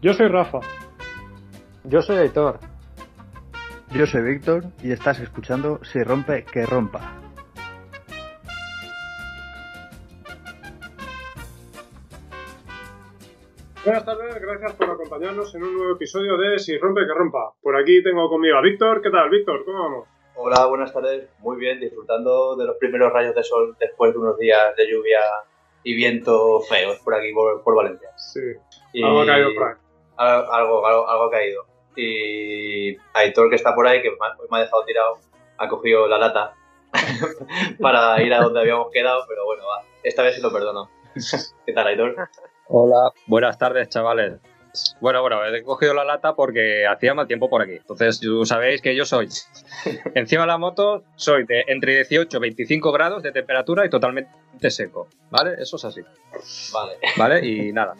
Yo soy Rafa. Yo soy Aitor. Yo soy Víctor y estás escuchando Si rompe, que rompa. Buenas tardes, gracias por acompañarnos en un nuevo episodio de Si rompe, que rompa. Por aquí tengo conmigo a Víctor. ¿Qué tal, Víctor? ¿Cómo vamos? Hola, buenas tardes. Muy bien, disfrutando de los primeros rayos de sol después de unos días de lluvia y viento feos por aquí, por, por Valencia. Sí. Y- Algo caído por ahí. Algo, algo, algo- ha caído. Y Aitor, que está por ahí, que me ha, me ha dejado tirado, ha cogido la lata para ir a donde habíamos quedado, pero bueno, va. Esta vez sí lo perdono. ¿Qué tal, Aitor? Hola. Buenas tardes, chavales. Bueno, bueno, he cogido la lata porque hacía mal tiempo por aquí. Entonces, sabéis que yo soy. Encima de la moto, soy de entre 18 y 25 grados de temperatura y totalmente seco. ¿Vale? Eso es así. Vale. ¿Vale? Y nada.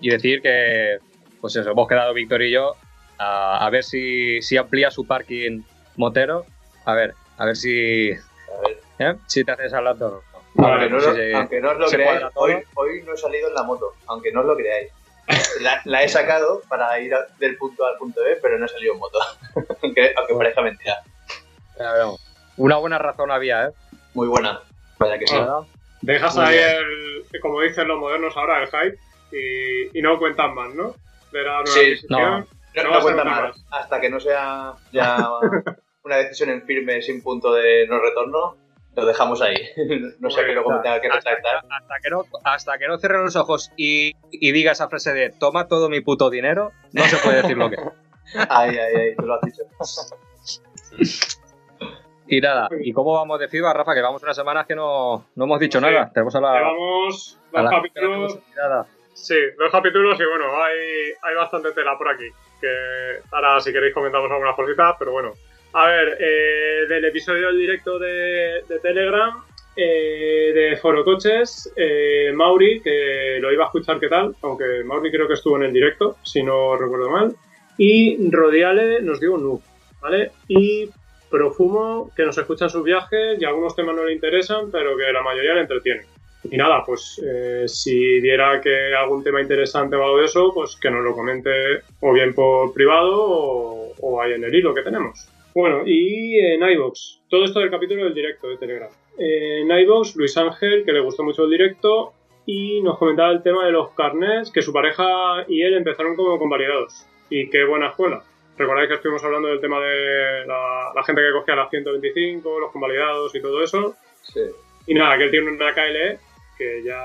Y decir que, pues eso, hemos quedado Víctor y yo a, a ver si, si amplía su parking motero. A ver, a ver si, A ver. ¿eh? si te haces al lado. Aunque no, si lo- se- aunque no os lo creáis, todo. hoy, hoy no he salido en la moto, aunque no os lo creáis. La, la he sacado para ir a- del punto A al punto B, pero no he salido en moto. aunque, aunque parezca mentira. Una buena razón había, ¿eh? Muy buena. Vaya que sí. Ah. Dejas Muy ahí bien. el, como dicen los modernos ahora, el hype y, y no cuentan más, ¿no? De la nueva Sí, no. No, No no a cuenta más. Hasta que no sea ya una decisión en firme sin punto de no retorno, lo dejamos ahí. no sé luego me tenga que hasta, retractar. hasta que no, hasta que no cierre los ojos y, y diga esa frase de toma todo mi puto dinero, no se puede decir lo que. Ay, ay, ay, tú lo has dicho. Y nada, ¿y cómo vamos de FIBA, Rafa? Que vamos unas semanas que no, no hemos dicho Sí. nada. Tenemos a la, Llevamos a dos la-. Sí, dos capítulos y bueno, hay, hay bastante tela por aquí. Que ahora si queréis comentamos algunas cositas, pero bueno. A ver, eh, del episodio del directo de, Telegram, eh, de Foro Coches, eh, Mauri, que lo iba a escuchar qué tal, aunque Mauri creo que estuvo en el directo, si no recuerdo mal. Y Rodiale nos dio un noob, ¿vale? Y Profumo, que nos escucha en sus viajes y algunos temas no le interesan, pero que la mayoría le entretienen. Y nada, pues eh, si viera que algún tema interesante o algo de eso, pues que nos lo comente o bien por privado o, o ahí en el hilo que tenemos. Bueno, y en iVoox, todo esto del capítulo del directo de Telegram. En iVoox, Luis Ángel, que le gustó mucho el directo, y nos comentaba el tema de los carnets, que su pareja y él empezaron como convalidados. Y qué buena escuela. Recordáis que estuvimos hablando del tema de la, la gente que cogía las 125, los convalidados y todo eso. Sí. Y nada, que él tiene una KLE que ya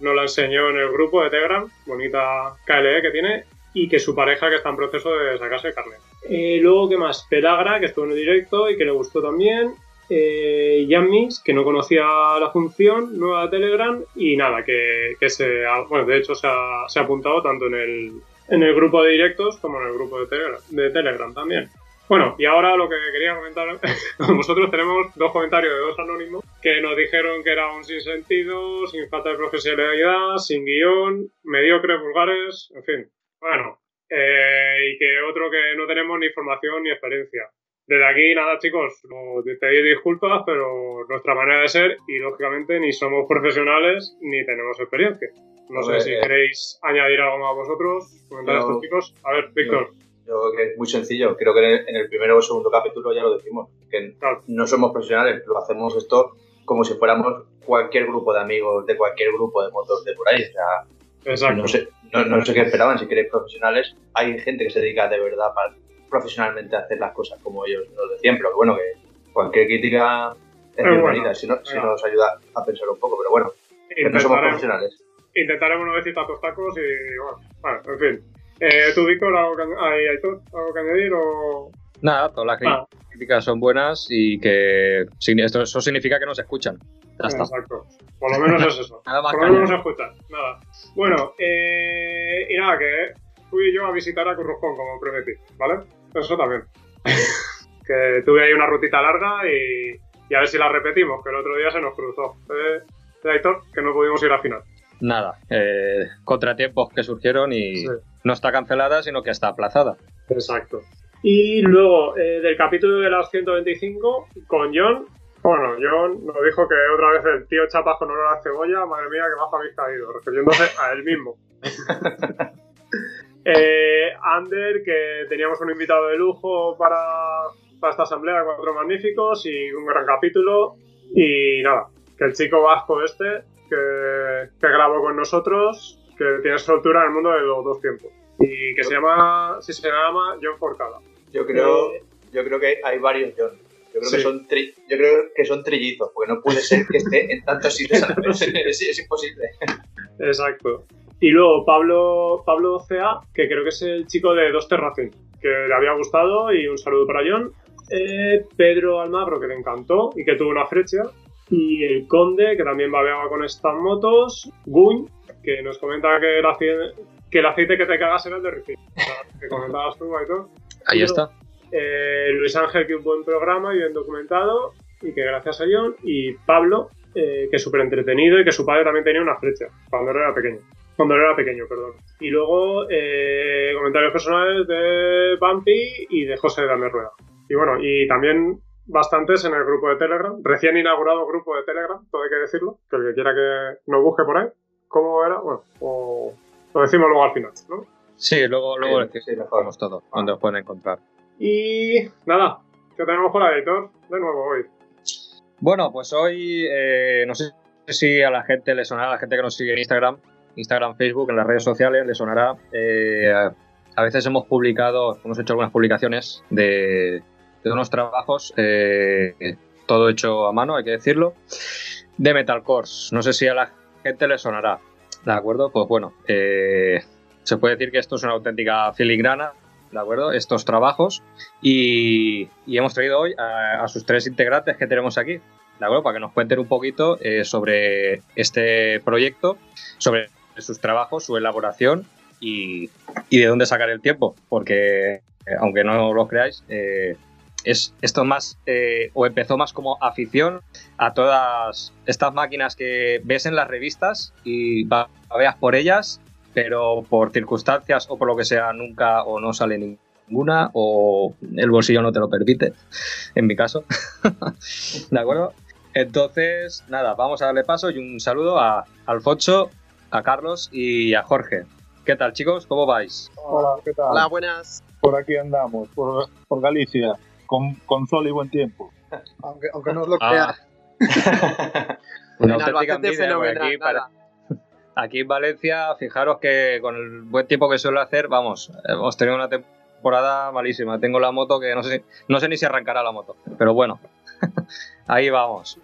nos la enseñó en el grupo de Telegram, bonita KLE que tiene, y que su pareja que está en proceso de sacarse el carnet. Eh, luego, ¿qué más? Pelagra, que estuvo en el directo y que le gustó también. Eh, Yammis, que no conocía la función nueva de Telegram. Y nada, que, se ha, bueno, de hecho se ha, apuntado tanto en el, en el grupo de directos como en el grupo de Telegram también. Bueno, y ahora lo que quería comentar, nosotros tenemos dos comentarios de dos anónimos que nos dijeron que era un sinsentido, sin falta de profesionalidad, sin guion, mediocres, vulgares, en fin. Bueno, eh, y que otro que no tenemos ni formación ni experiencia. Desde aquí, nada, chicos, no- te doy disculpas, pero nuestra manera de ser, y lógicamente ni somos profesionales ni tenemos experiencia. No sé si eh, queréis añadir algo más vosotros, comentar a yo- estos chicos. A ver, Víctor. Yo creo que es muy sencillo. Creo que en el, primero o segundo capítulo ya lo decimos. Que no somos profesionales, lo hacemos esto como si fuéramos cualquier grupo de amigos de cualquier grupo de motos de por ahí. O sea, Exacto. no sé, no, no sé qué esperaban. Si queréis profesionales, hay gente que se dedica de verdad para, profesionalmente a hacer las cosas como ellos nos decían. Pero bueno, que cualquier crítica es bienvenida. buena. Si, no, si nos ayuda a pensar un poco. Pero bueno, que no somos Intentaremos- profesionales. intentaremos no decir tantos tacos y bueno, bueno en fin. Eh, ¿Tú, Víctor, algo que, ay, Aitor, algo que añadir o...? Nada, todas las Ah, críticas son buenas y que esto, eso significa que nos escuchan. Ya está. exacto. Por lo menos es eso. Nada más Por lo menos nos escuchan. Nada. Bueno, eh, y nada, que fui yo a visitar a Currujón, como prometí, ¿vale? Eso también. que tuve ahí una rutita larga y, y a ver si la repetimos, que el otro día se nos cruzó. Eh, Aitor, que no pudimos ir al final. Nada, eh, contratiempos que surgieron y Sí. No está cancelada, sino que está aplazada. Exacto. Y luego, eh, del capítulo de las 125, con John. Bueno, John nos dijo que otra vez el tío chapas con olor a cebolla, madre mía, que bajo habéis caído, refiriéndose a él mismo. Eh, Ander, que teníamos un invitado de lujo para, para esta asamblea, cuatro magníficos y un gran capítulo. Y nada, que el chico vasco este, que, que grabó con nosotros, que tiene soltura en el mundo de los dos tiempos. Y que se llama, sí, se llama John Forcada. Yo creo, Eh, yo creo que hay varios John. Yo creo, Sí. que son tri- yo creo que son trillizos, porque no puede ser que esté en tantos sitios a la vez. es, es imposible. Exacto. Y luego Pablo, Pablo CA, que creo que es el chico de Dos Terracing, que le había gustado y un saludo para John. Eh, Pedro Almagro, que le encantó y que tuvo una flecha. Y el Conde, que también babeaba con estas motos. Guñ, que nos comenta que el aceite que, el aceite que te cagas era el de sea, que comentabas tú, Aitor. Ahí está. Eh, Luis Ángel, que un buen programa y bien documentado, y que gracias a John, y Pablo, eh, que súper entretenido y que su padre también tenía una flecha, cuando era pequeño. Cuando él era pequeño, perdón. Y luego eh, comentarios personales de Bumpy y de José de Rueda. Y bueno, y también bastantes en el grupo de Telegram, recién inaugurado grupo de Telegram, todo hay que decirlo, que el que quiera que nos busque por ahí, ¿cómo era? Bueno, o lo decimos luego al final, ¿no? Sí, luego, luego sí, mejor. decimos todo, donde os pueden encontrar. Y nada, que tenemos por la editor de nuevo hoy. Bueno, pues hoy eh, no sé si a la gente le sonará, a la gente que nos sigue en Instagram, Instagram, Facebook, en las redes sociales, le sonará. eh, a veces hemos publicado, hemos hecho algunas publicaciones de, de unos trabajos, eh, todo hecho a mano, hay que decirlo, de Metalcores. No sé si a la gente le sonará. ¿De acuerdo? Pues bueno, eh, se puede decir que esto es una auténtica filigrana, ¿de acuerdo? Estos trabajos. Y, hemos traído hoy a, a sus tres integrantes que tenemos aquí, ¿de acuerdo? Para que nos cuenten un poquito eh, sobre este proyecto, sobre sus trabajos, su elaboración y, y de dónde sacar el tiempo. Porque, eh, aunque no lo creáis, eh, es esto más, eh, o empezó más como afición a todas estas máquinas que ves en las revistas y va- veas por ellas, pero por circunstancias o por lo que sea nunca o no sale ninguna o el bolsillo no te lo permite, en mi caso. ¿De acuerdo? Entonces, nada, vamos a darle paso y un saludo a Alfonso, a Carlos y a Jorge. ¿Qué tal, chicos? ¿Cómo vais? Hola, ¿qué tal? Hola, buenas. Por aquí andamos, por, por Galicia, con, con sol y buen tiempo. Aunque, aunque no os lo Ah. fenomenal, aquí, para- nada. aquí en Valencia, fijaros que con el buen tiempo que suele hacer, vamos, hemos tenido una temporada malísima. Tengo la moto que no sé, si- no sé ni si arrancará la moto, pero bueno, ahí vamos.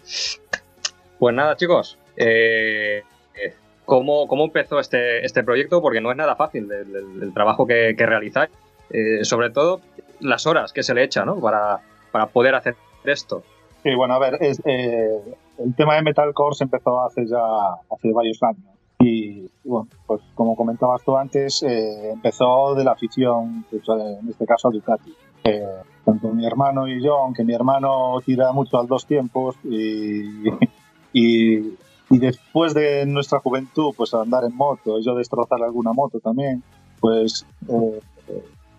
Pues nada, chicos, eh, eh, ¿cómo, cómo empezó este, este proyecto? Porque no es nada fácil el, el- el trabajo que, que realizáis, Eh, sobre todo las horas que se le echa, ¿no? Para, para poder hacer esto. Sí, bueno, a ver, es, eh, el tema de Metalcore se empezó hace ya hace varios años. Y, bueno, pues como comentabas tú antes, eh, empezó de la afición, pues, eh, en este caso a Ducati. Eh, tanto mi hermano y yo, aunque mi hermano tira mucho al dos tiempos y, y, y después de nuestra juventud, pues andar en moto, y yo destrozar alguna moto también, pues eh,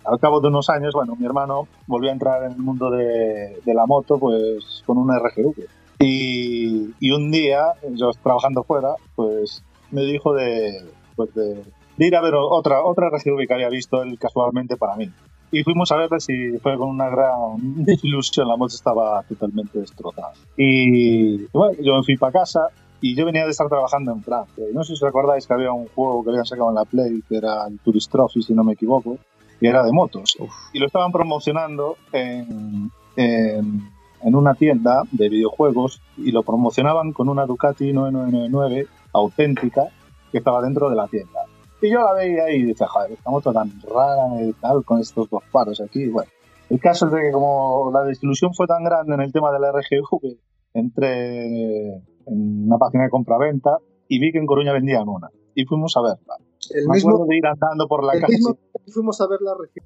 al cabo de unos años, bueno, mi hermano volvió a entrar en el mundo de, de la moto, pues con una RGV. Y, y un día, yo trabajando fuera, pues me dijo de, pues de, de ir a ver otra, otra RGV que había visto él casualmente para mí. Y fuimos a verla y fue con una gran desilusión, la moto estaba totalmente destrozada. Y, y bueno, yo me fui para casa y yo venía de estar trabajando en Francia. No sé si os acordáis que había un juego que habían sacado en la Play, que era el Tourist Trophy, si no me equivoco, y era de motos. Y lo estaban promocionando en, en, en una tienda de videojuegos y lo promocionaban con una Ducati 9999 auténtica que estaba dentro de la tienda. Y yo la veía y decía, joder, esta moto tan rara y tal, con estos dos paros aquí. Bueno, el caso es de que como la desilusión fue tan grande en el tema de la RGV, entré en una página de compraventa y vi que en Coruña vendían una. Y fuimos a verla. El Me mismo, de ir andando por la el calle. mismo que fuimos a ver la región.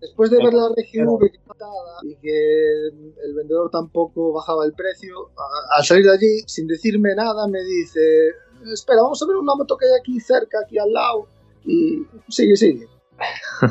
Después de ver la región y que el vendedor tampoco bajaba el precio, al salir de allí, sin decirme nada, me dice: Espera, vamos a ver una moto que hay aquí cerca, aquí al lado. Y sigue, sigue.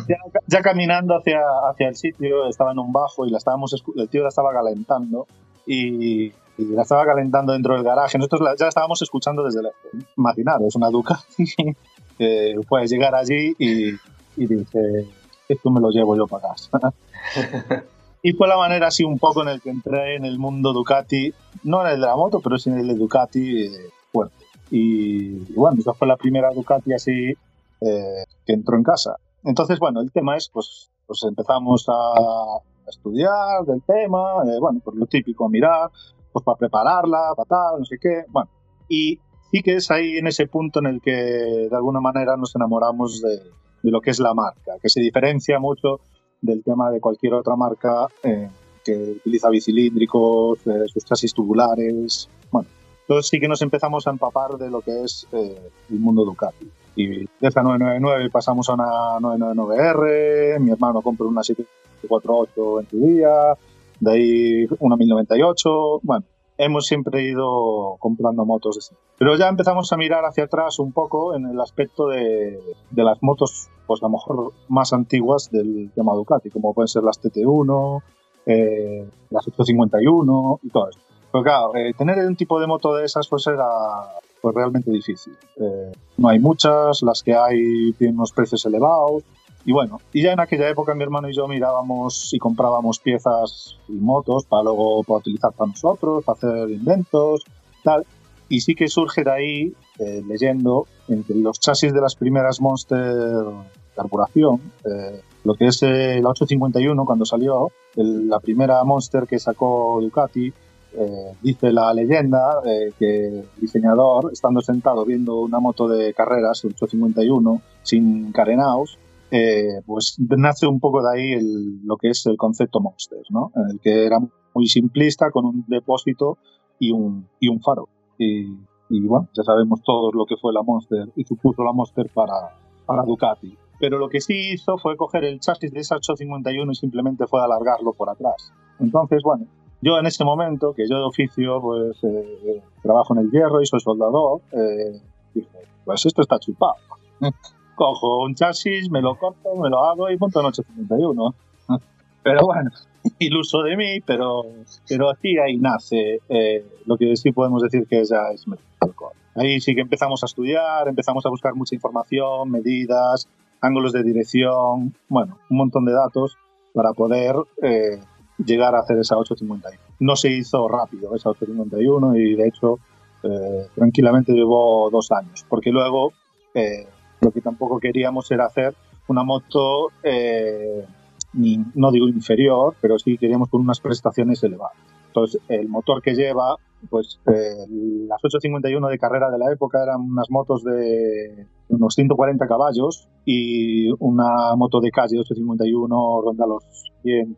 ya, ya caminando hacia, hacia el sitio, estaba en un bajo y la estábamos, el tío la estaba calentando y, y la estaba calentando dentro del garaje. Nosotros la- ya la estábamos escuchando desde la... Imaginaros, una Ducati. que puedes llegar allí y, y dije, esto me lo llevo yo para casa. y fue la manera así un poco en el que entré en el mundo Ducati, no en el de la moto, pero sí en el de Ducati eh, fuerte. Y, bueno, esa fue la primera Ducati así eh, que entró en casa. Entonces, bueno, el tema es, pues, pues empezamos a estudiar del tema, eh, bueno, pues lo típico, mirar, pues para prepararla, para tal, no sé qué, bueno. Y sí que es ahí en ese punto en el que de alguna manera nos enamoramos de, de lo que es la marca, que se diferencia mucho del tema de cualquier otra marca eh, que utiliza bicilíndricos, eh, sus chasis tubulares. Bueno, entonces sí que nos empezamos a empapar de lo que es eh, el mundo Ducati. Y de esa 999 pasamos a una 999R, mi hermano compró una 748 en su día, de ahí una 1098, bueno, hemos siempre ido comprando motos Pero ya empezamos a mirar hacia atrás un poco en el aspecto de, las motos, pues a lo mejor más antiguas del tema Ducati, como pueden ser las TT1, eh, las 851 y todo eso. Pero claro, eh, tener un tipo de moto de esas pues era pues realmente difícil. Eh, no hay muchas, las que hay tienen unos precios elevados, y bueno, y ya en aquella época mi hermano y yo mirábamos y comprábamos piezas y motos para luego para utilizar para nosotros, para hacer inventos, tal. Y sí que surge de ahí, eh, leyendo, entre los chasis de las primeras Monster carburación, eh, lo que es el 851 cuando salió, la primera Monster que sacó Ducati, eh, dice la leyenda que el diseñador, estando sentado viendo una moto de carreras, el 851, sin carenaos, eh, pues nace un poco de ahí el, lo que es el concepto Monster, ¿no? En el que era muy simplista, con un depósito y un, y un faro. Y, y, bueno, ya sabemos todos lo que fue la Monster y supuso la Monster para, para Ducati. Pero lo que sí hizo fue coger el chasis de esa 851 y simplemente fue alargarlo por atrás. Entonces, bueno, yo en ese momento, que yo de oficio pues eh, trabajo en el hierro y soy soldador, eh, dije, pues esto está chupado cojo un chasis, me lo corto, me lo hago y monto en 851. Pero bueno, iluso de mí, pero, pero así ahí nace eh, lo que sí podemos decir que ya es metalcore. Ahí sí que empezamos a estudiar, empezamos a buscar mucha información, medidas, ángulos de dirección, bueno, un montón de datos para poder eh, llegar a hacer esa 851. No se hizo rápido esa 851 y de hecho eh, tranquilamente llevó dos años, porque luego lo que tampoco queríamos era hacer una moto, eh, no digo inferior, pero sí queríamos con unas prestaciones elevadas. Entonces, el motor que lleva, pues eh, las 851 de carrera de la época eran unas motos de unos 140 caballos y una moto de calle 851 ronda los 100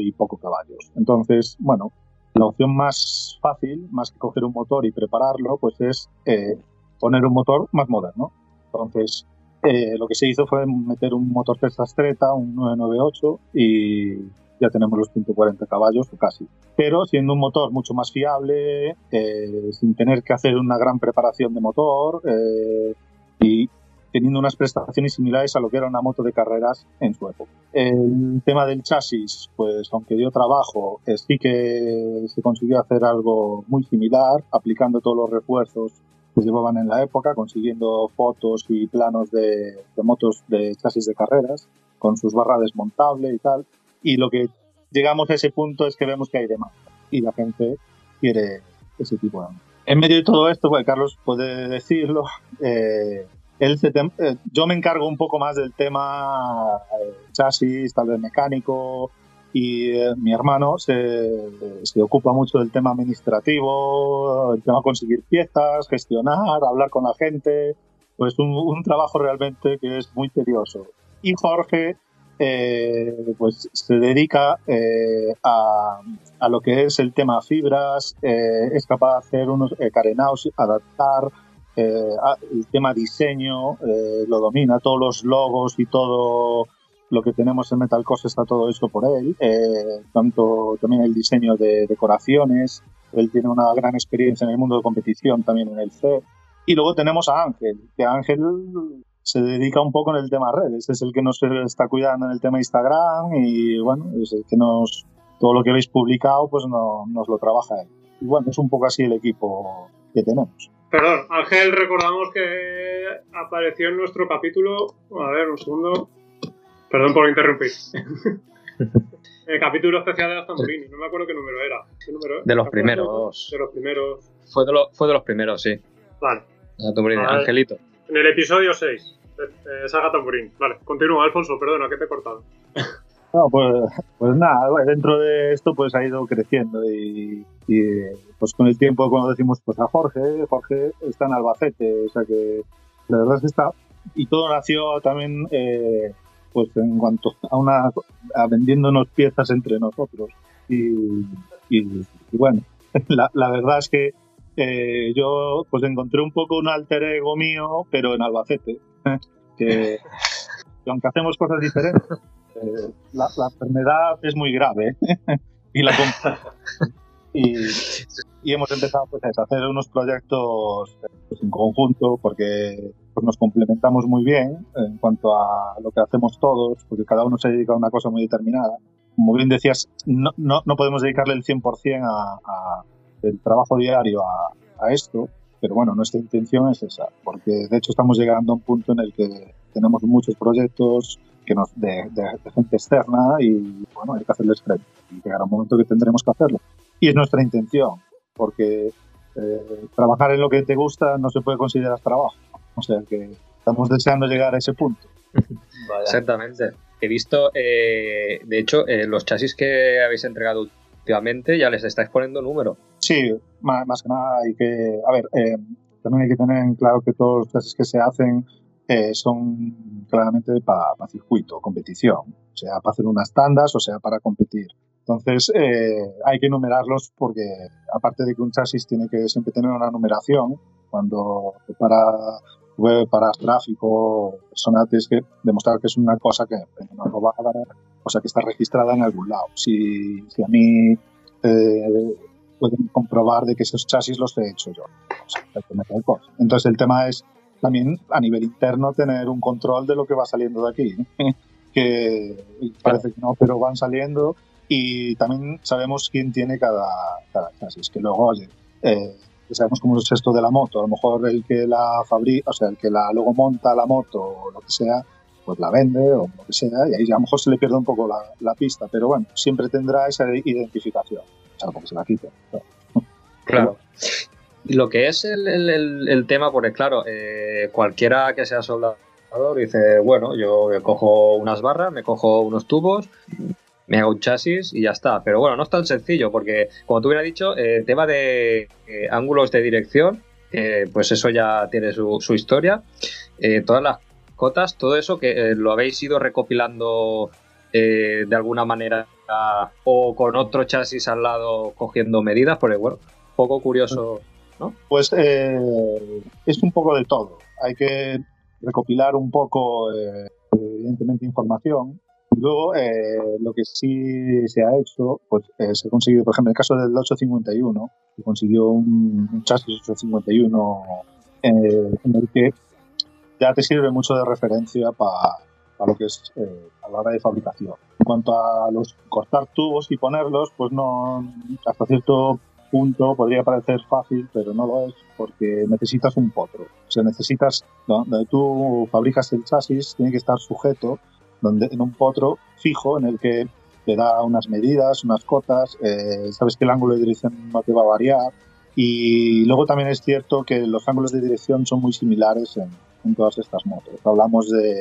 y poco caballos. Entonces, bueno, la opción más fácil, más que coger un motor y prepararlo, pues es eh, poner un motor más moderno. Entonces, eh, lo que se hizo fue meter un motor Tesla Streta, un 998, y ya tenemos los 140 caballos, casi. Pero siendo un motor mucho más fiable, eh, sin tener que hacer una gran preparación de motor eh, y teniendo unas prestaciones similares a lo que era una moto de carreras en su época. El tema del chasis, pues aunque dio trabajo, sí que se consiguió hacer algo muy similar, aplicando todos los refuerzos que llevaban en la época, consiguiendo fotos y planos de, motos de chasis de carreras, con sus barras desmontable y tal. Y lo que llegamos a ese punto es que vemos que hay demanda y la gente quiere ese tipo de En medio de todo esto, pues Carlos puede decirlo, eh, él eh, yo me encargo un poco más del tema eh, chasis, tal vez mecánico, y eh, mi hermano se, se, ocupa mucho del tema administrativo, el tema conseguir piezas, gestionar, hablar con la gente, pues un, trabajo realmente que es muy tedioso. Y Jorge eh, pues se dedica eh, a, a, lo que es el tema fibras, eh, es capaz de hacer unos carenados, adaptar, el tema diseño, lo domina, todos los logos y todo lo que tenemos en Metal Coast está todo eso por él, eh, tanto también el diseño de decoraciones, él tiene una gran experiencia en el mundo de competición también en el C. Y luego tenemos a Ángel, que Ángel se dedica un poco en el tema redes, es el que nos está cuidando en el tema Instagram y bueno, es el que nos, todo lo que habéis publicado pues no, nos lo trabaja él. Y bueno, es un poco así el equipo que tenemos. Perdón, Ángel, recordamos que apareció en nuestro capítulo, a ver, un segundo, Perdón por interrumpir. El capítulo especial de Aston Martin, no me acuerdo qué número era. ¿Qué número era? De los primeros. De los primeros. Fue de, lo- fue de los primeros, sí. Vale. Vale. Angelito. En el episodio 6. Eh, Saga Tamburín. Vale, continúa, Alfonso, perdona, que te he cortado. No, pues, pues nada, dentro de esto pues ha ido creciendo y, y, pues con el tiempo cuando decimos pues a Jorge, Jorge está en Albacete, o sea que la verdad es que está y todo nació también eh, pues en cuanto a una vendiéndonos piezas entre nosotros. Y, bueno la, verdad es que eh, yo pues encontré un poco un alter ego mío pero en Albacete que, que aunque hacemos cosas diferentes eh, la, enfermedad es muy grave y la y, y hemos empezado pues, a hacer unos proyectos pues, en conjunto porque pues, nos complementamos muy bien en cuanto a lo que hacemos todos porque cada uno se dedica a una cosa muy determinada como bien decías no, no, no podemos dedicarle el 100% a, a el trabajo diario a, a esto pero bueno nuestra intención es esa porque de hecho estamos llegando a un punto en el que tenemos muchos proyectos que nos, de, de- de gente externa y bueno, hay que hacerles frente. Y llegará un momento que tendremos que hacerlo. Y es nuestra intención, porque eh, trabajar en lo que te gusta no se puede considerar trabajo. O sea que estamos deseando llegar a ese punto. Vaya. Exactamente. He visto, eh, de hecho, eh, los chasis que habéis entregado últimamente ya les estáis poniendo número. Sí, más, más que nada hay que, a ver, eh, también hay que tener en claro que todos los clases que se hacen eh, son claramente para circuito, competición, o sea, para hacer unas tandas, o sea, para competir. Entonces, eh, hay que numerarlos porque, aparte de que un chasis tiene que siempre tener una numeración, cuando para web, para tráfico, personal, tienes que demostrar que es una cosa que no lo va a dar, o sea, que está registrada en algún lado. Si, si a mí eh, pueden comprobar de que esos chasis los he hecho yo. O sea. Entonces, el tema es también a nivel interno tener un control de lo que va saliendo de aquí. que parece que no, pero van saliendo y también sabemos quién tiene cada, cada chasis. Que luego, oye, eh, sabemos cómo es esto de la moto. A lo mejor el que la fabrica, o sea, el que la luego monta la moto o lo que sea, pues la vende o lo que sea, y ahí a lo mejor se le pierde un poco la, la pista. Pero bueno, siempre tendrá esa identificación, salvo que se la quite. Claro. Y lo que es el, el- el- el tema, porque claro, eh, cualquiera que sea soldador dice, bueno, yo cojo unas barras, me cojo unos tubos, me hago un chasis y ya está. Pero bueno, no es tan sencillo, porque como tú hubiera dicho, eh, tema de eh, ángulos de dirección, eh, pues eso ya tiene su, historia. Todas las cotas, todo eso que lo habéis ido recopilando de alguna manera o con otro chasis al lado cogiendo medidas, porque bueno, poco curioso. Pues eh, es un poco de todo. Hay que recopilar un poco, evidentemente, información. Luego, eh, lo que sí se ha hecho, pues eh, se ha conseguido, por ejemplo, en el caso del 851, se consiguió un, un chasis 851 eh, en el que ya te sirve mucho de referencia para lo que es eh, a la hora de fabricación. En cuanto a los cortar tubos y ponerlos, pues no, hasta cierto punto podría parecer fácil, pero no lo es, porque necesitas un potro. O sea, necesitas, ¿no? donde tú fabricas el chasis, tiene que estar sujeto donde, en un potro fijo en el que te da unas medidas, unas cotas, eh, sabes que el ángulo de dirección no te va a variar. Y luego también es cierto que los ángulos de dirección son muy similares en, en todas estas motos. Hablamos de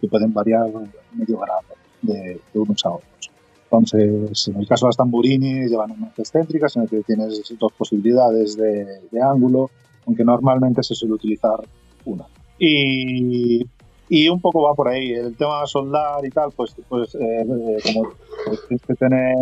que pueden variar medio grado de, de unos a otros. Entonces, en el caso de las Tamburini llevan unas excéntricas en el que tienes dos posibilidades de, de ángulo, aunque normalmente se suele utilizar una. Y, y un poco va por ahí. El tema de soldar y tal, pues, pues eh, eh, como tienes que tener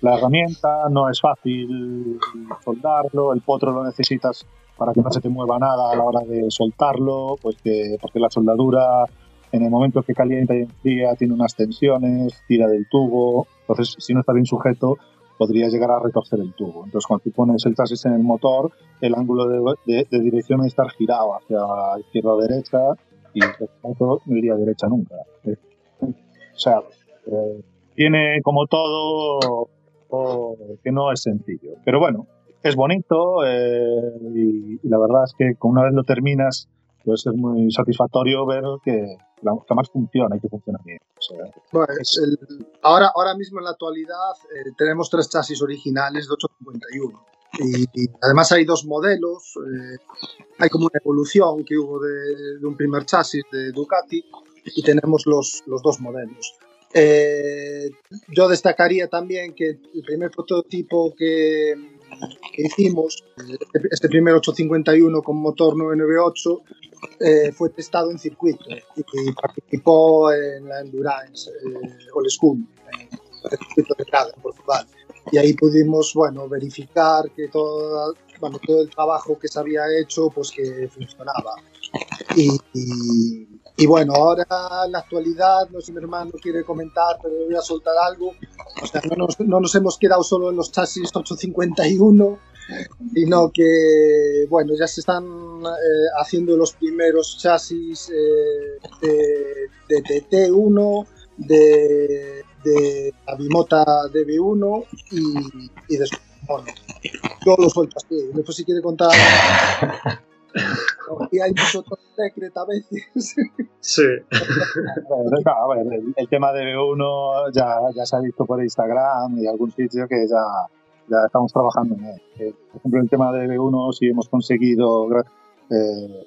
la herramienta, no es fácil soldarlo, el potro lo necesitas para que no se te mueva nada a la hora de soltarlo, pues que, porque la soldadura en el momento que calienta y enfría tiene unas tensiones, tira del tubo, entonces si no está bien sujeto podría llegar a retorcer el tubo. Entonces cuando tú pones el chasis en el motor, el ángulo de, de, de dirección estar girado hacia izquierda o derecha y el motor no iría a derecha nunca. O sea, eh, tiene como todo que no es sencillo. Pero bueno, es bonito eh, y, y, la verdad es que una vez lo terminas puede ser muy satisfactorio ver que la más funciona y que funciona bien. pues ahora, ahora mismo en la actualidad eh, tenemos tres chasis originales de 851 y, además hay dos modelos, eh, hay como una evolución que hubo de, un primer chasis de Ducati y tenemos los, los dos modelos. Eh, yo destacaría también que el primer prototipo que, hicimos, este, este primer 851 con motor 998, eh, fue testado en circuito y, participó en la Endurance eh, Old en el circuito de Prada, en Portugal. Y ahí pudimos bueno, verificar que todo, bueno, todo el trabajo que se había hecho pues que funcionaba. Y, y, bueno, ahora en la actualidad, no sé si mi hermano quiere comentar, pero voy a soltar algo. No nos, no nos hemos quedado solo en los chasis 851, sino que, bueno, ya se están eh, haciendo los primeros chasis eh, de, de, TT1, de, de la Bimota DB1 y, y de bueno, yo lo suelto así. Después si quiere contar... y hay mucho secreto a veces. Sí. a ver, el, tema de B1 ya, ya se ha visto por Instagram y algún sitio que ya ya estamos trabajando en él. Eh, por ejemplo, el tema de B1 sí hemos conseguido, eh,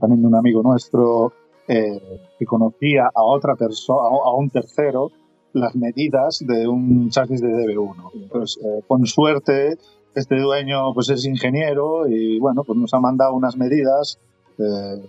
también de un amigo nuestro eh, que conocía a otra persona, a un tercero, las medidas de un chasis de DB1. Entonces, eh, con suerte, este dueño pues es ingeniero y bueno, pues nos ha mandado unas medidas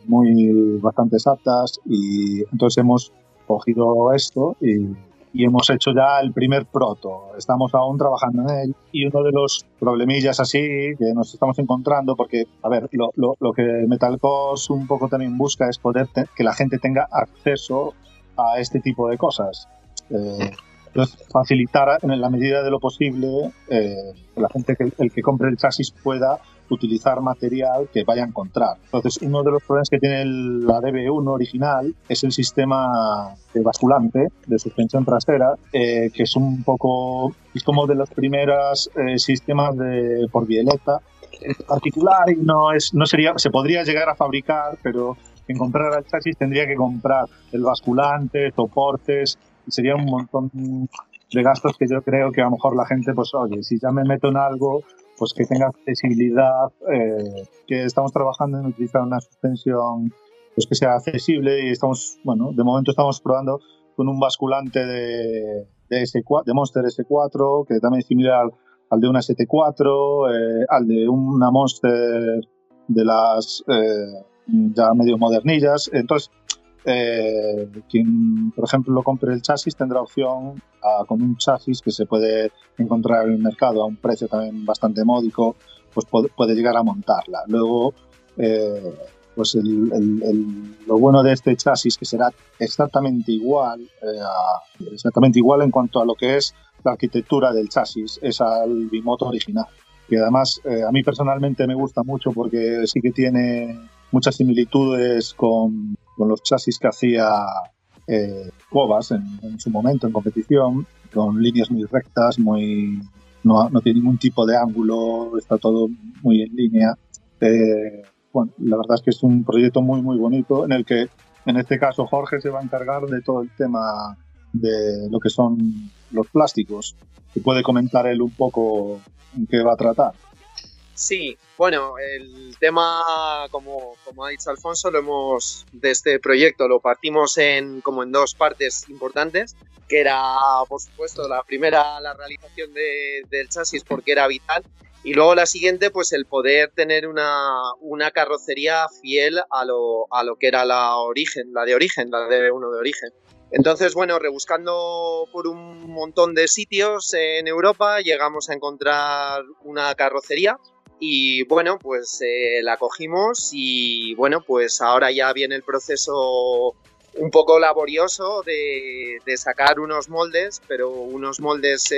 muy bastante exactas y entonces hemos cogido esto y y hemos hecho ya el primer proto. Estamos aún trabajando en él y uno de los problemillas así que nos estamos encontrando, porque, a ver, lo, lo, lo que Metalcos un poco también busca es poder que la gente tenga acceso a este tipo de cosas. Eh, entonces, facilitar en la medida de lo posible eh, que la gente, que el que compre el chasis pueda utilizar material que vaya a encontrar. Entonces, uno de los problemas que tiene la DB1 original es el sistema de basculante de suspensión trasera, eh, que es un poco, es como de los primeros eh, sistemas de por violeta particular y no es, no sería, se podría llegar a fabricar, pero en comprar el chasis tendría que comprar el basculante, soportes, sería un montón de gastos que yo creo que a lo mejor la gente, pues oye, si ya me meto en algo, pues que tenga accesibilidad, eh, que estamos trabajando en utilizar una suspensión pues que sea accesible y estamos, bueno, de momento estamos probando con un basculante de, de, S4, de Monster S4, que también es similar al, de una ST4, eh, al de una Monster de las eh, ya medio modernillas. Entonces, eh, quien, por ejemplo, lo compre el chasis tendrá opción a, con un chasis que se puede encontrar en el mercado a un precio también bastante módico, pues puede, llegar a montarla. Luego, eh, pues lo bueno de este chasis que será exactamente igual, eh, exactamente igual en cuanto a lo que es la arquitectura del chasis, es al bimoto original. Que además a mí personalmente me gusta mucho porque sí que tiene muchas similitudes con, con los chasis que hacía eh, Cobas en, su momento en competición, con líneas muy rectas, muy no, no, tiene ningún tipo de ángulo, está todo muy en línea. Eh, bueno, la verdad es que es un proyecto muy, muy bonito en el que, en este caso, Jorge se va a encargar de todo el tema de lo que son los plásticos. ¿Se puede comentar él un poco en qué va a tratar? Sí, bueno, el tema, como, como, ha dicho Alfonso, lo hemos, de este proyecto lo partimos en, como en dos partes importantes, que era, por supuesto, la primera, la realización del chasis porque era vital, y luego la siguiente, pues el poder tener una, una carrocería fiel a lo, a lo que era la origen, la de origen, la de uno de origen. Entonces, bueno, rebuscando por un montón de sitios en Europa, llegamos a encontrar una carrocería y bueno, pues eh, la cogimos y bueno, pues ahora ya viene el proceso un poco laborioso de, sacar unos moldes, pero unos moldes,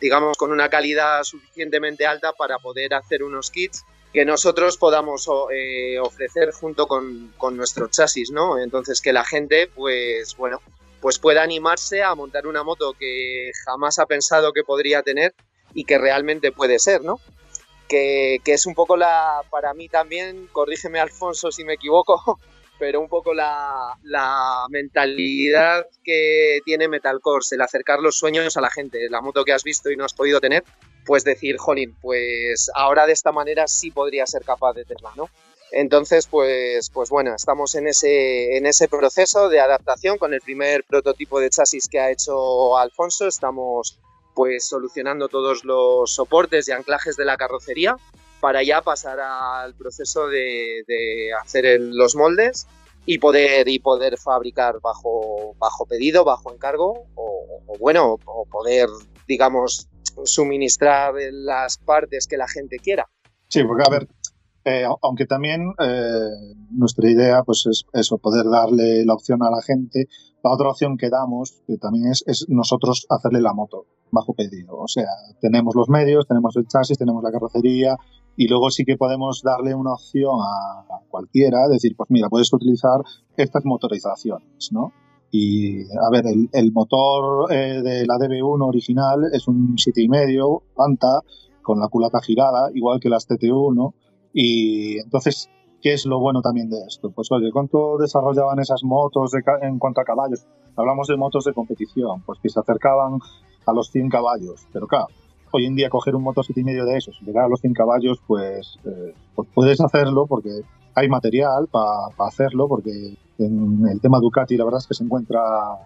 digamos, con una calidad suficientemente alta para poder hacer unos kits que nosotros podamos eh, ofrecer junto con, con nuestro chasis, ¿no? Entonces que la gente, pues bueno, pues pueda animarse a montar una moto que jamás ha pensado que podría tener y que realmente puede ser, ¿no? Que, es un poco la, para mí también, corrígeme Alfonso si me equivoco, pero un poco la, la mentalidad que tiene Metalcore, el acercar los sueños a la gente, la moto que has visto y no has podido tener, pues decir, jolín, pues ahora de esta manera sí podría ser capaz de tenerla, ¿no? Entonces, pues, pues bueno, estamos en ese, en ese proceso de adaptación con el primer prototipo de chasis que ha hecho Alfonso. Estamos pues solucionando todos los soportes y anclajes de la carrocería para ya pasar al proceso de, hacer los moldes y poder, y poder fabricar bajo, bajo pedido, bajo encargo o, o bueno, o poder, digamos, suministrar las partes que la gente quiera. Sí, porque a ver, eh, aunque también eh, nuestra idea pues es eso, poder darle la opción a la gente. La otra opción que damos, que también es, es nosotros hacerle la moto bajo pedido. O sea, tenemos los medios, tenemos el chasis, tenemos la carrocería y luego sí que podemos darle una opción a, cualquiera, decir, pues mira, puedes utilizar estas motorizaciones, ¿no? Y a ver, el, el motor eh, de la DB1 original es un 7,5 Panta con la culata girada, igual que las TT1 y entonces, ¿qué es lo bueno también de esto? Pues oye, ¿cuánto desarrollaban esas motos en cuanto a caballos? Hablamos de motos de competición, pues que se acercaban a los 100 caballos, pero claro, hoy en día coger un moto y medio de esos y llegar a los 100 caballos, pues, eh, pues puedes hacerlo porque hay material para hacerlo, porque en el tema Ducati la verdad es que se encuentra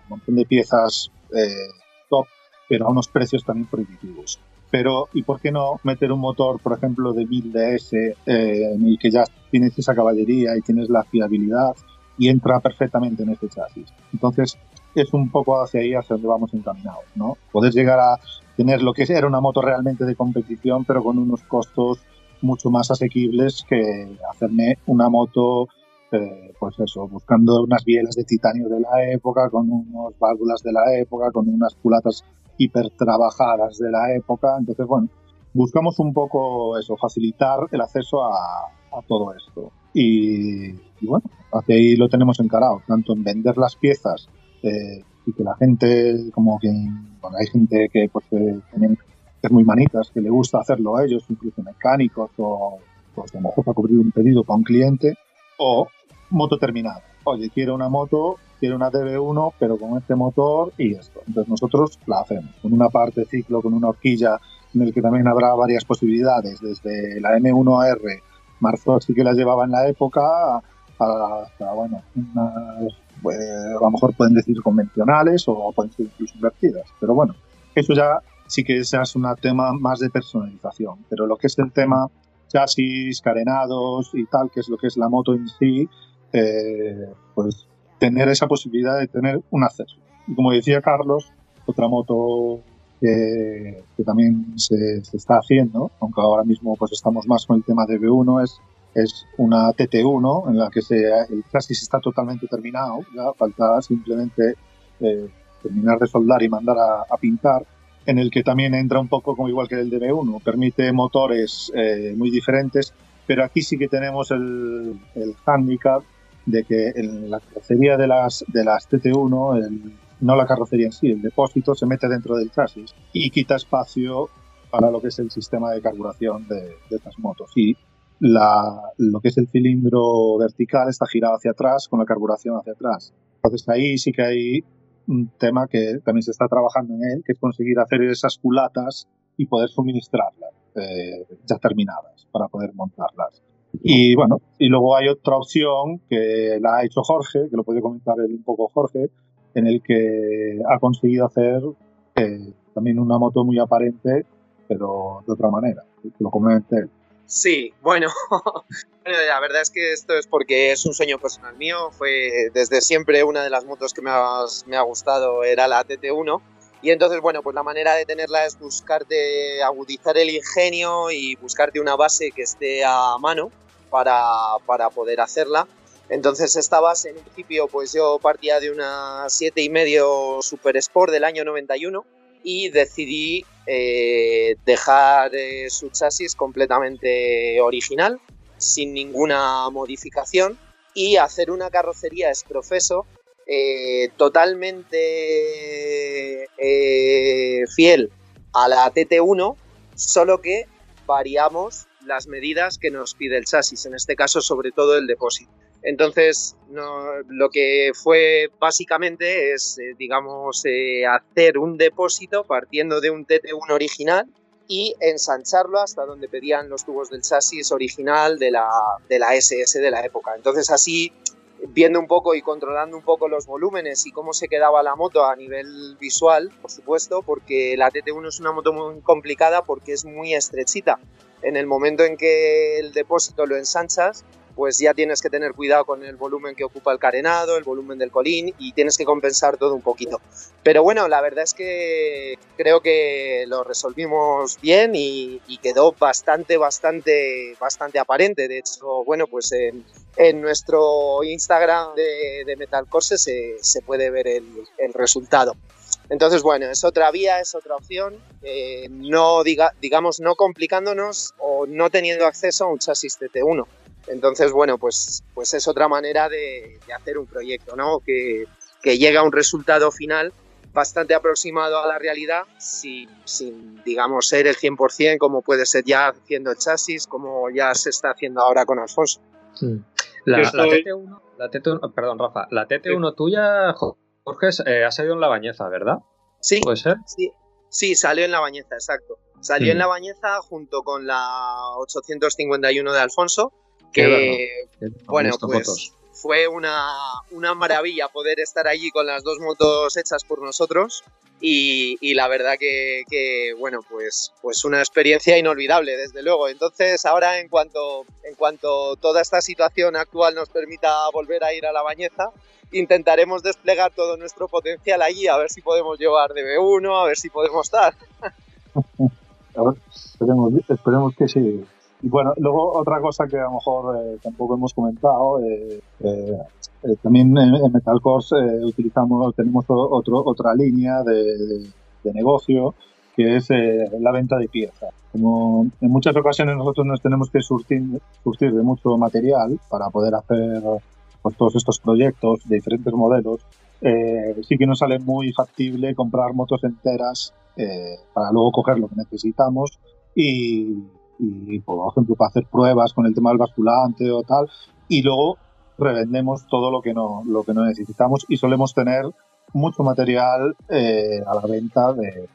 un montón de piezas eh, top, pero a unos precios también prohibitivos pero ¿y por qué no meter un motor, por ejemplo, de 1000 DS eh, y que ya tienes esa caballería y tienes la fiabilidad y entra perfectamente en este chasis? Entonces, es un poco hacia ahí, hacia donde vamos encaminados, ¿no? Poder llegar a tener lo que era una moto realmente de competición, pero con unos costos mucho más asequibles que hacerme una moto, eh, pues eso, buscando unas bielas de titanio de la época, con unas válvulas de la época, con unas culatas hipertrabajadas de la época. Entonces, bueno, buscamos un poco eso, facilitar el acceso a, todo esto. Y, bueno, hacia ahí lo tenemos encarado, tanto en vender las piezas eh, y que la gente, como que bueno, hay gente que pues es muy manitas, que le gusta hacerlo a ellos, incluso mecánicos o pues, a lo mejor para cubrir un pedido para un cliente, o moto terminada. Oye, quiero una moto quiere una DB1, pero con este motor y esto. Entonces nosotros la hacemos con una parte ciclo, con una horquilla en el que también habrá varias posibilidades, desde la M1R, Marzo sí que la llevaba en la época, hasta, bueno, pues, a lo mejor pueden decir convencionales o pueden ser incluso invertidas. Pero bueno, eso ya sí que es un tema más de personalización. Pero lo que es el tema chasis, carenados y tal, que es lo que es la moto en sí, eh, pues tener esa posibilidad de tener un acceso. Y como decía Carlos, otra moto que, también se, está haciendo, aunque ahora mismo pues estamos más con el tema de V1, es, es una TT1 en la que se, el chasis está totalmente terminado, ya falta simplemente eh, terminar de soldar y mandar a, pintar, en el que también entra un poco como igual que el de 1 permite motores eh, muy diferentes, pero aquí sí que tenemos el, el handicap de que en la carrocería de las, de las TT1, no la carrocería en sí, el depósito se mete dentro del chasis y quita espacio para lo que es el sistema de carburación de, estas motos. Y la, lo que es el cilindro vertical está girado hacia atrás con la carburación hacia atrás. Entonces ahí sí que hay un tema que también se está trabajando en él, que es conseguir hacer esas culatas y poder suministrarlas eh, ya terminadas para poder montarlas. Y bueno, y luego hay otra opción que la ha hecho Jorge, que lo puede comentar él un poco Jorge, en el que ha conseguido hacer eh, también una moto muy aparente, pero de otra manera. Lo comente él. Sí, bueno, la verdad es que esto es porque es un sueño personal mío. Fue desde siempre una de las motos que me ha, me ha gustado era la TT1. Y entonces, bueno, pues la manera de tenerla es buscarte, agudizar el ingenio y buscarte una base que esté a mano para, poder hacerla. Entonces esta base en principio pues yo partía de una 7,5 Super Sport del año 91 y decidí eh, dejar eh, su chasis completamente original, sin ninguna modificación y hacer una carrocería exprofeso eh, totalmente fiel a la TT1, solo que variamos las medidas que nos pide el chasis, en este caso sobre todo el depósito. Entonces, no, lo que fue básicamente es, eh, digamos, eh, hacer un depósito partiendo de un TT1 original y ensancharlo hasta donde pedían los tubos del chasis original de la, de la SS de la época. Entonces, así viendo un poco y controlando un poco los volúmenes y cómo se quedaba la moto a nivel visual, por supuesto, porque la TT1 es una moto muy complicada porque es muy estrechita. En el momento en que el depósito lo ensanchas, pues ya tienes que tener cuidado con el volumen que ocupa el carenado, el volumen del colín y tienes que compensar todo un poquito. Pero bueno, la verdad es que creo que lo resolvimos bien y, quedó bastante, bastante, bastante aparente. De hecho, bueno, pues en, nuestro Instagram de, de Metal Corse se, puede ver el, el, resultado. Entonces, bueno, es otra vía, es otra opción, eh, no diga, digamos, no complicándonos o no teniendo acceso a un chasis TT1 entonces, bueno, pues, pues es otra manera de, hacer un proyecto, ¿no? Que, que, llega a un resultado final bastante aproximado a la realidad sin, sin, digamos, ser el 100% como puede ser ya haciendo el chasis, como ya se está haciendo ahora con Alfonso. La, TT1, la TT1, perdón, Rafa, la TT1 tuya, Jorge, eh, ha salido en la bañeza, ¿verdad? Sí. ¿Puede ser? Sí, sí salió en la bañeza, exacto. Salió en la bañeza junto con la 851 de Alfonso que bueno, pues fue una, una, maravilla poder estar allí con las dos motos hechas por nosotros y, y la verdad que, que, bueno, pues, pues una experiencia inolvidable, desde luego. Entonces, ahora en cuanto, en cuanto toda esta situación actual nos permita volver a ir a la bañeza, intentaremos desplegar todo nuestro potencial allí, a ver si podemos llevar DB1, a ver si podemos estar. esperemos, esperemos que sí. Y bueno, luego otra cosa que a lo mejor eh, tampoco hemos comentado, eh, eh, también en, en utilizamos, tenemos otro, otra línea de, negocio que es la venta de piezas. Como en muchas ocasiones nosotros nos tenemos que surtir, surtir de mucho material para poder hacer pues, todos estos proyectos de diferentes modelos, sí que nos sale muy factible comprar motos enteras para luego coger lo que necesitamos y, y por ejemplo para hacer pruebas con el tema del basculante o tal y luego revendemos todo lo que no lo que no necesitamos y solemos tener mucho material eh, a la venta de,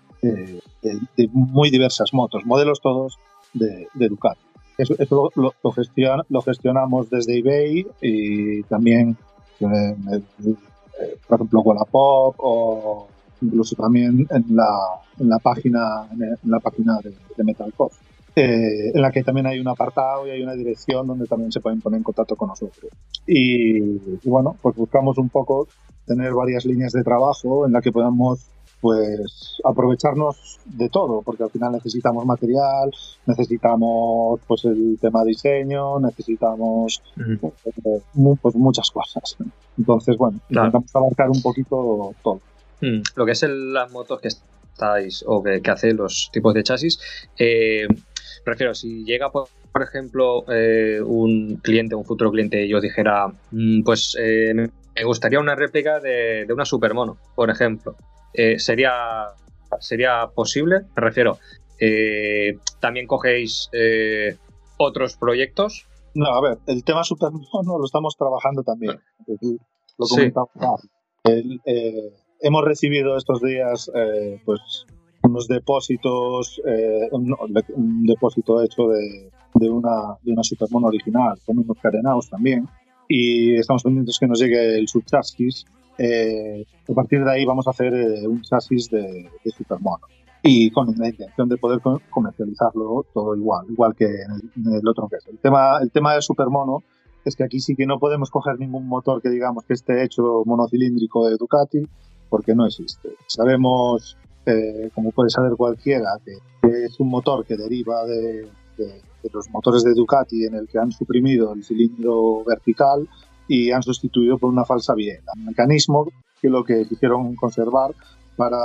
muy diversas motos modelos todos de, Ducati. Eso, eso lo, lo, gestionamos desde eBay y también eh, eh, por ejemplo Wallapop o incluso también en la, en la página en la página de, de Metalcore eh, en la que también hay un apartado y hay una dirección donde también se pueden poner en contacto con nosotros. Y, bueno, pues buscamos un poco tener varias líneas de trabajo en la que podamos pues aprovecharnos de todo, porque al final necesitamos material, necesitamos pues el tema diseño, necesitamos eh, pues, muchas cosas. Entonces, bueno, intentamos abarcar un poquito todo. Mm, lo que es las motos que estáis o que, que hace los tipos de chasis, eh, Prefiero, si llega, por, ejemplo, eh, un cliente, un futuro cliente, y yo dijera, mm, pues eh, me gustaría una réplica de, una Supermono, por ejemplo, eh, ¿sería, ¿sería posible? Me refiero, ¿también cogéis otros proyectos? No, a ver, el tema Supermono lo estamos trabajando también. Lo hemos recibido estos días pues unos depósitos, eh, un, depósito hecho de, de, una, de una Supermono original, con unos carenados también, y estamos pendientes que nos llegue el subchasis. Eh, a partir de ahí vamos a hacer eh, un chasis de, de, Supermono y con la intención de poder comercializarlo todo igual, igual que en el, otro caso. El tema, el tema de Supermono es que aquí sí que no podemos coger ningún motor que digamos que esté hecho monocilíndrico de Ducati, porque no existe. Sabemos como puede saber cualquiera, que, es un motor que deriva de, los motores de Ducati en el que han suprimido el cilindro vertical y han sustituido por una falsa biela. Un mecanismo que lo que quisieron conservar para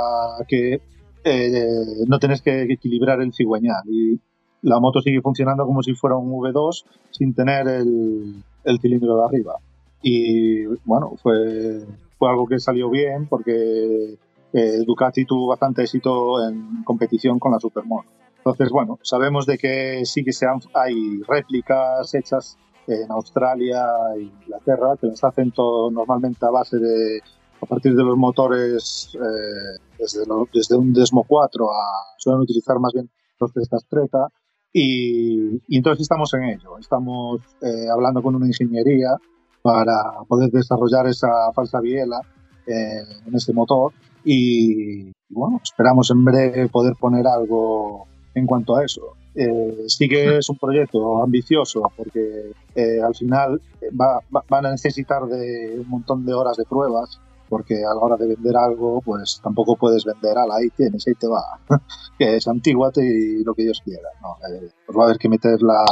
que eh, no tenés que equilibrar el cigüeñal y la moto sigue funcionando como si fuera un V2 sin tener el, el cilindro de arriba. Y bueno, fue, fue algo que salió bien porque eh, Ducati tuvo bastante éxito en competición con la Supermoto. Entonces, bueno, sabemos de que sí que se han- hay réplicas hechas en Australia e Inglaterra que las hacen todo normalmente a base de a partir de los motores eh, desde, lo- desde un Desmo 4 a suelen utilizar más bien los de esta estreta y, y entonces estamos en ello. Estamos eh, hablando con una ingeniería para poder desarrollar esa falsa biela eh, en este motor y, bueno, esperamos en breve poder poner algo en cuanto a eso. Eh, sí que es un proyecto ambicioso porque eh, al final eh, va- va- van a necesitar de un montón de horas de pruebas porque a la hora de vender algo pues tampoco puedes vender ala ahí tienes, ahí te va que es antíguate y lo que ellos quieran ¿no? Eh, pues va a haber que meter la,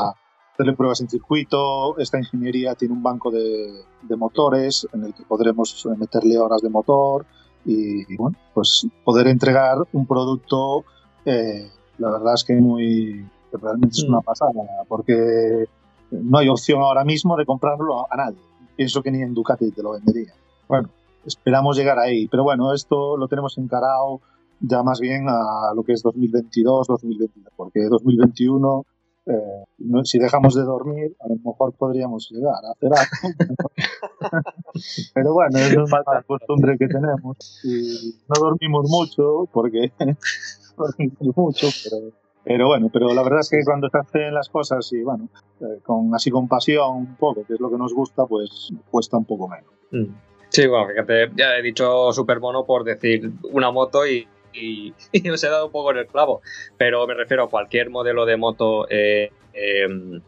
hacerle pruebas en circuito. Esta ingeniería tiene un banco de, de motores en el que podremos meterle horas de motor y, bueno, pues poder entregar un producto, eh, la verdad es que muy, que realmente es una pasada, porque no hay opción ahora mismo de comprarlo a, a nadie. Pienso que ni en Ducati te lo vendería. Bueno, esperamos llegar ahí, pero bueno, esto lo tenemos encarado ya más bien a lo que es 2022, 2023, porque 2021 eh, no- si dejamos de dormir, a lo mejor podríamos llegar a hacer algo. Pero bueno, es una costumbre que tenemos. Y no dormimos mucho, porque dormimos mucho, pero, pero bueno, pero la verdad es que cuando se hacen las cosas y bueno, eh, con así con pasión un poco, que es lo que nos gusta, pues cuesta un poco menos. Mm. Sí, bueno, fíjate, ya he dicho Supermono por decir una moto y, y, y os he dado un poco en el clavo, pero me refiero a cualquier modelo de moto eh, eh,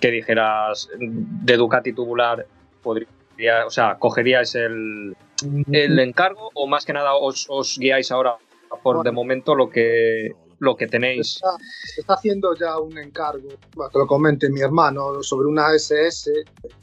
que dijeras de Ducati tubular, podría, o sea, cogeríais el, el encargo o más que nada os, os guiáis ahora por de momento lo que lo que tenéis. Está, se está haciendo ya un encargo, bueno, que lo comente mi hermano, sobre una SS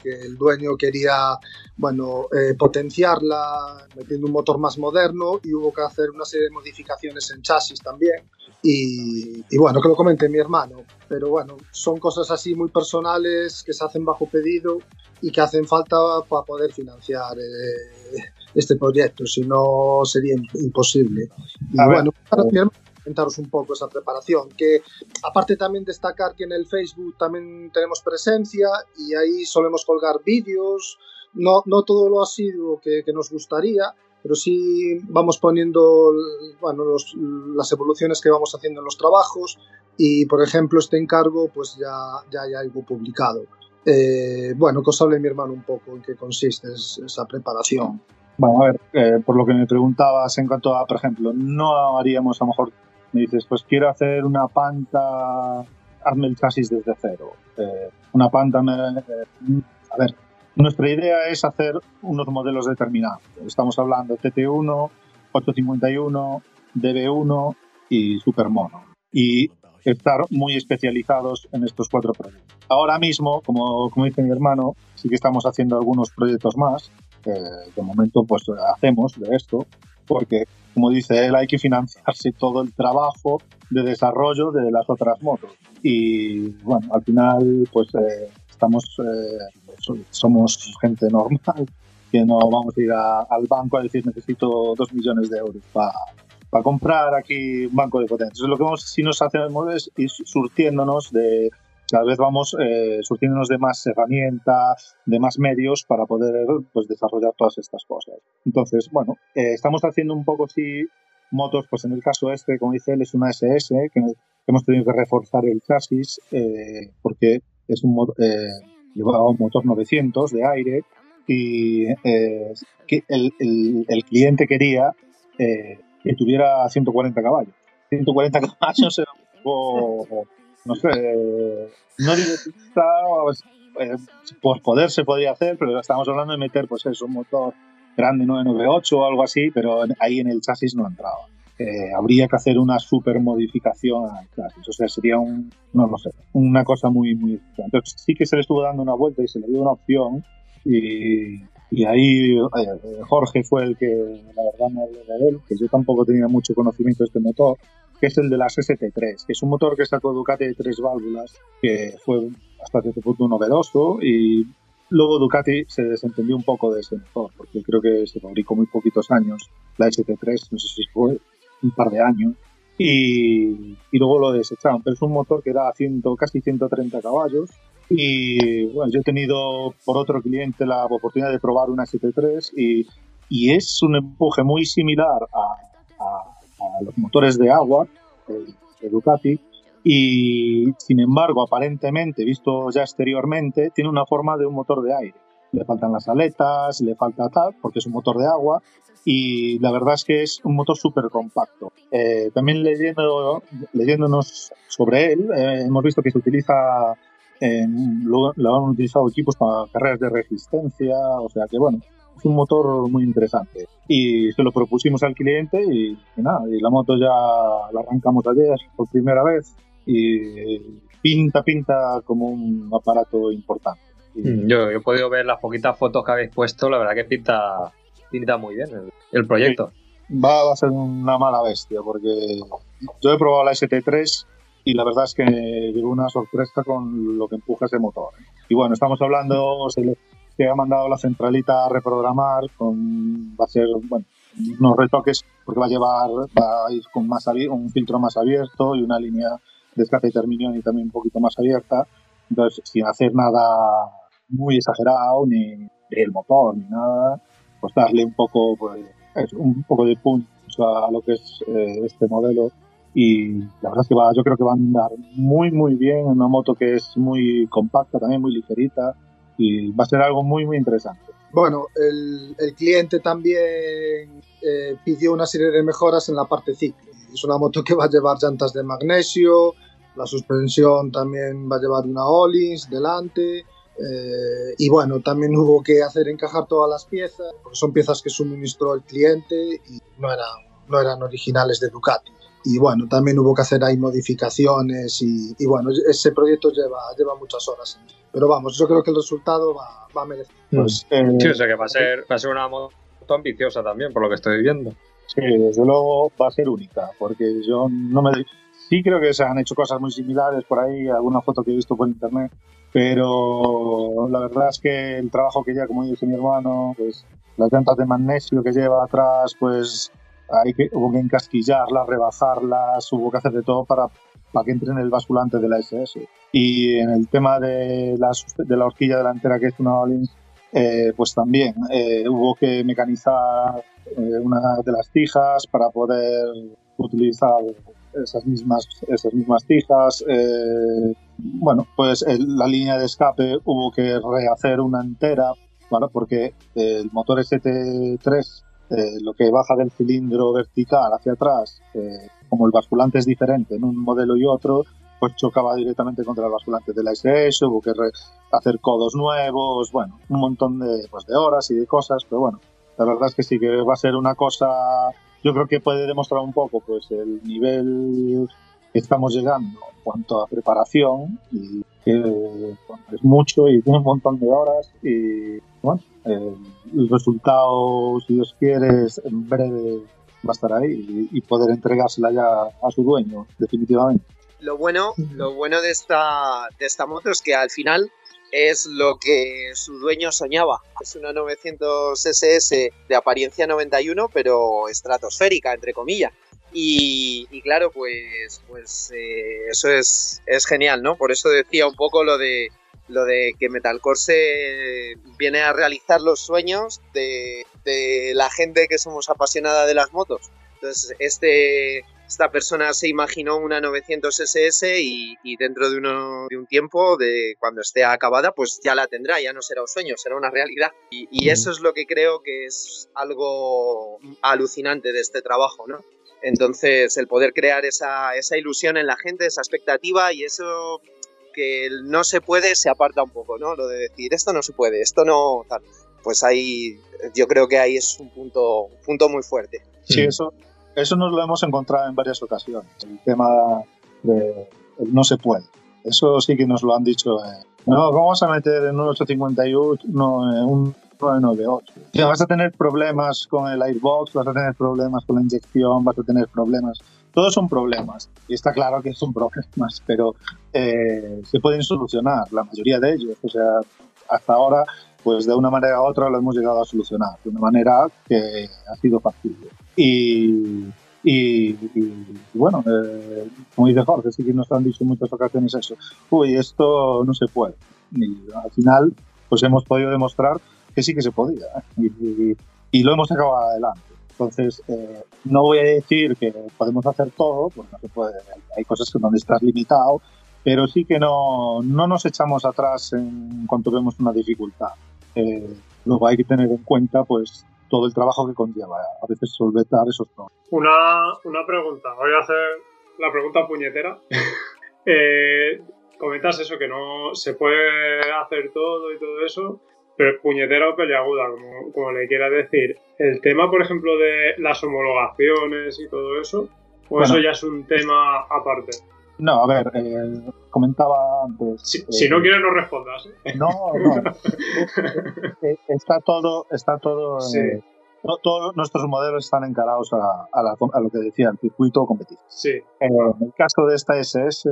que el dueño quería, bueno, eh, potenciarla metiendo un motor más moderno y hubo que hacer una serie de modificaciones en chasis también. Y, y bueno, que lo comente mi hermano. Pero bueno, son cosas así muy personales que se hacen bajo pedido y que hacen falta para poder financiar eh, este proyecto, si no sería imposible. Y A ver, bueno, para mi hermano comentaros un poco esa preparación, que aparte también destacar que en el Facebook también tenemos presencia y ahí solemos colgar vídeos, no, no todo lo asiduo que, que nos gustaría, pero sí vamos poniendo bueno, los, las evoluciones que vamos haciendo en los trabajos y por ejemplo este encargo pues ya, ya hay algo publicado. Eh, bueno, que os hable mi hermano un poco en qué consiste es- esa preparación. Bueno, a ver, eh, por lo que me preguntabas en cuanto a, por ejemplo, no haríamos a lo mejor, me dices, pues quiero hacer una panta, hazme el chasis desde cero. Eh, una panta, me- eh, a ver, nuestra idea es hacer unos modelos determinados. Estamos hablando TT1, 851, DB1 y Supermono. Y estar muy especializados en estos cuatro proyectos. Ahora mismo, como, como dice mi hermano, sí que estamos haciendo algunos proyectos más, que de momento pues hacemos de esto, porque como dice él, hay que financiarse todo el trabajo de desarrollo de las otras motos. Y bueno, al final pues eh, estamos, eh, so- somos gente normal, que no vamos a ir a- al banco a decir necesito dos millones de euros para para comprar aquí un banco de potencias. Lo que vamos, si nos hacemos es ir surtiéndonos de, cada vez vamos eh, surtiéndonos de más herramientas, de más medios para poder pues, desarrollar todas estas cosas. Entonces, bueno, eh, estamos haciendo un poco sí motos, pues en el caso este, como dice él, es una SS, que hemos tenido que reforzar el chasis eh, porque es un eh, llevaba un motor 900 de aire y eh, el, el- el cliente quería que tuviera 140 caballos. 140 caballos era un poco, no sé, no digo está, eh, por poder se podía hacer, pero estamos hablando de meter, pues eso, un motor grande 998 o algo así, pero ahí en el chasis no entraba. Eh, habría que hacer una super modificación al chasis, o sea, sería un, no lo sé, una cosa muy, muy... Entonces sí que se le estuvo dando una vuelta y se le dio una opción y, y ahí eh, Jorge fue el que, la verdad, me habló de él, que yo tampoco tenía mucho conocimiento de este motor, que es el de las ST3, que es un motor que sacó Ducati de tres válvulas, que fue hasta cierto punto novedoso y luego Ducati se desentendió un poco de ese motor, porque creo que se fabricó muy poquitos años la ST3, no sé si fue un par de años, y, y luego lo desecharon. Pero es un motor que da 100, casi 130 caballos y bueno, yo he tenido por otro cliente la oportunidad de probar una ST3 y, y es un empuje muy similar a, a, los motores de agua de Ducati y sin embargo aparentemente visto ya exteriormente tiene una forma de un motor de aire. Le faltan las aletas le falta tal porque es un motor de agua y la verdad es que es un motor súper compacto eh, también leyendo leyéndonos sobre él eh, hemos visto que se utiliza lo, lo, han utilizado equipos para carreras de resistencia, o sea que bueno, es un motor muy interesante. Y se lo propusimos al cliente y, y nada, y la moto ya la arrancamos ayer por primera vez y pinta, pinta como un aparato importante. Y, yo, yo, he podido ver las poquitas fotos que habéis puesto, la verdad que pinta, pinta muy bien el, el proyecto. Va a ser una mala bestia porque yo he probado la ST3 y la verdad es que llegó una sorpresa con lo que empuja ese motor. Y bueno, estamos hablando, se le se ha mandado la centralita a reprogramar, con, va a ser bueno, unos retoques porque va a llevar, va a ir con más un filtro más abierto y una línea de escape terminión y también un poquito más abierta. Entonces, sin hacer nada muy exagerado, ni el motor, ni nada, pues darle un poco, pues, un poco de punch a lo que es eh, este modelo y la verdad es que va, yo creo que va a andar muy muy bien, una moto que es muy compacta, también muy ligerita y va a ser algo muy muy interesante. Bueno, el, el cliente también eh, pidió una serie de mejoras en la parte ciclo. Es una moto que va a llevar llantas de magnesio, la suspensión también va a llevar una Ollins delante. Eh, y bueno, también hubo que hacer encajar todas las piezas, porque son piezas que suministró el cliente y no eran, no eran originales de Ducati y bueno, también hubo que hacer ahí modificaciones y, y, bueno, ese proyecto lleva, lleva muchas horas. Pero vamos, yo creo que el resultado va, va a merecer. Pues, eh, sí, o sea que va a, ser, va a ser una moto ambiciosa también, por lo que estoy viendo. Sí, desde luego va a ser única, porque yo no me... Sí creo que se han hecho cosas muy similares por ahí, alguna foto que he visto por internet, pero la verdad es que el trabajo que lleva, como dice mi hermano, pues las llantas de magnesio que lleva atrás, pues hay que, hubo que encasquillarlas, rebajarlas, hubo que hacer de todo para, para que entre en el basculante de la SS. Y en el tema de la, de la horquilla delantera, que es una Olins, eh, pues también eh, hubo que mecanizar eh, una de las tijas para poder utilizar esas mismas, esas mismas tijas. Eh, bueno, pues el, la línea de escape hubo que rehacer una entera, ¿vale? porque el motor ST3 eh, lo que baja del cilindro vertical hacia atrás, eh, como el basculante es diferente en un modelo y otro, pues chocaba directamente contra el basculante de la SS, hubo que hacer codos nuevos, bueno, un montón de, pues, de horas y de cosas, pero bueno, la verdad es que sí que va a ser una cosa, yo creo que puede demostrar un poco pues el nivel que estamos llegando en cuanto a preparación y que es mucho y tiene un montón de horas y bueno, eh, el resultado, si Dios quiere, en breve va a estar ahí y, y, poder entregársela ya a su dueño, definitivamente. Lo bueno, lo bueno de esta, de esta moto es que al final es lo que su dueño soñaba. Es una 900 SS de apariencia 91, pero estratosférica, entre comillas. Y, y, claro, pues, pues eh, eso es, es genial, ¿no? Por eso decía un poco lo de lo de que Metalcore se viene a realizar los sueños de, de, la gente que somos apasionada de las motos. Entonces, este, esta persona se imaginó una 900 SS y, y dentro de, uno, de, un tiempo, de cuando esté acabada, pues ya la tendrá, ya no será un sueño, será una realidad. Y, y eso es lo que creo que es algo alucinante de este trabajo, ¿no? Entonces, el poder crear esa, esa ilusión en la gente, esa expectativa y eso que no se puede se aparta un poco, ¿no? Lo de decir, esto no se puede, esto no tal. Pues ahí, yo creo que ahí es un punto, un punto muy fuerte. Sí, eso, eso nos lo hemos encontrado en varias ocasiones. El tema de no se puede. Eso sí que nos lo han dicho. Eh, no, vamos a meter en un 858 no, en un 998. Ya vas a tener problemas con el airbox, vas a tener problemas con la inyección, vas a tener problemas todos son problemas y está claro que son problemas, pero eh, se pueden solucionar, la mayoría de ellos. O sea, hasta ahora, pues de una manera u otra lo hemos llegado a solucionar, de una manera que ha sido factible. Y, y- y bueno, eh, como dice Jorge, sí que nos han dicho en muchas ocasiones eso. Uy, esto no se puede. Y al final, pues hemos podido demostrar que sí que se podía. ¿eh? Y, y- y lo hemos sacado adelante. Entonces, eh, no voy a decir que podemos hacer todo, porque no se puede. Hay, cosas donde estás limitado, pero sí que no, no nos echamos atrás en cuanto vemos una dificultad. Eh, luego hay que tener en cuenta, pues, todo el trabajo que conlleva a veces solventar esos problemas. Una, una pregunta. Voy a hacer la pregunta puñetera. Eh, comentas eso, que no se puede hacer todo y todo eso, pero puñetera o peleaguda, como, como le quieras decir. El tema, por ejemplo, de las homologaciones y todo eso, o eso ya es un tema aparte. No, a ver, eh, comentaba antes. Si, eh, si no quieres, no respondas. ¿eh? No, no. Eh, está todo, está todo. Sí. eh, to- todos nuestros modelos están encarados a, a la- a lo que decía el circuito competitivo. Sí, Eh, en el caso de esta SS,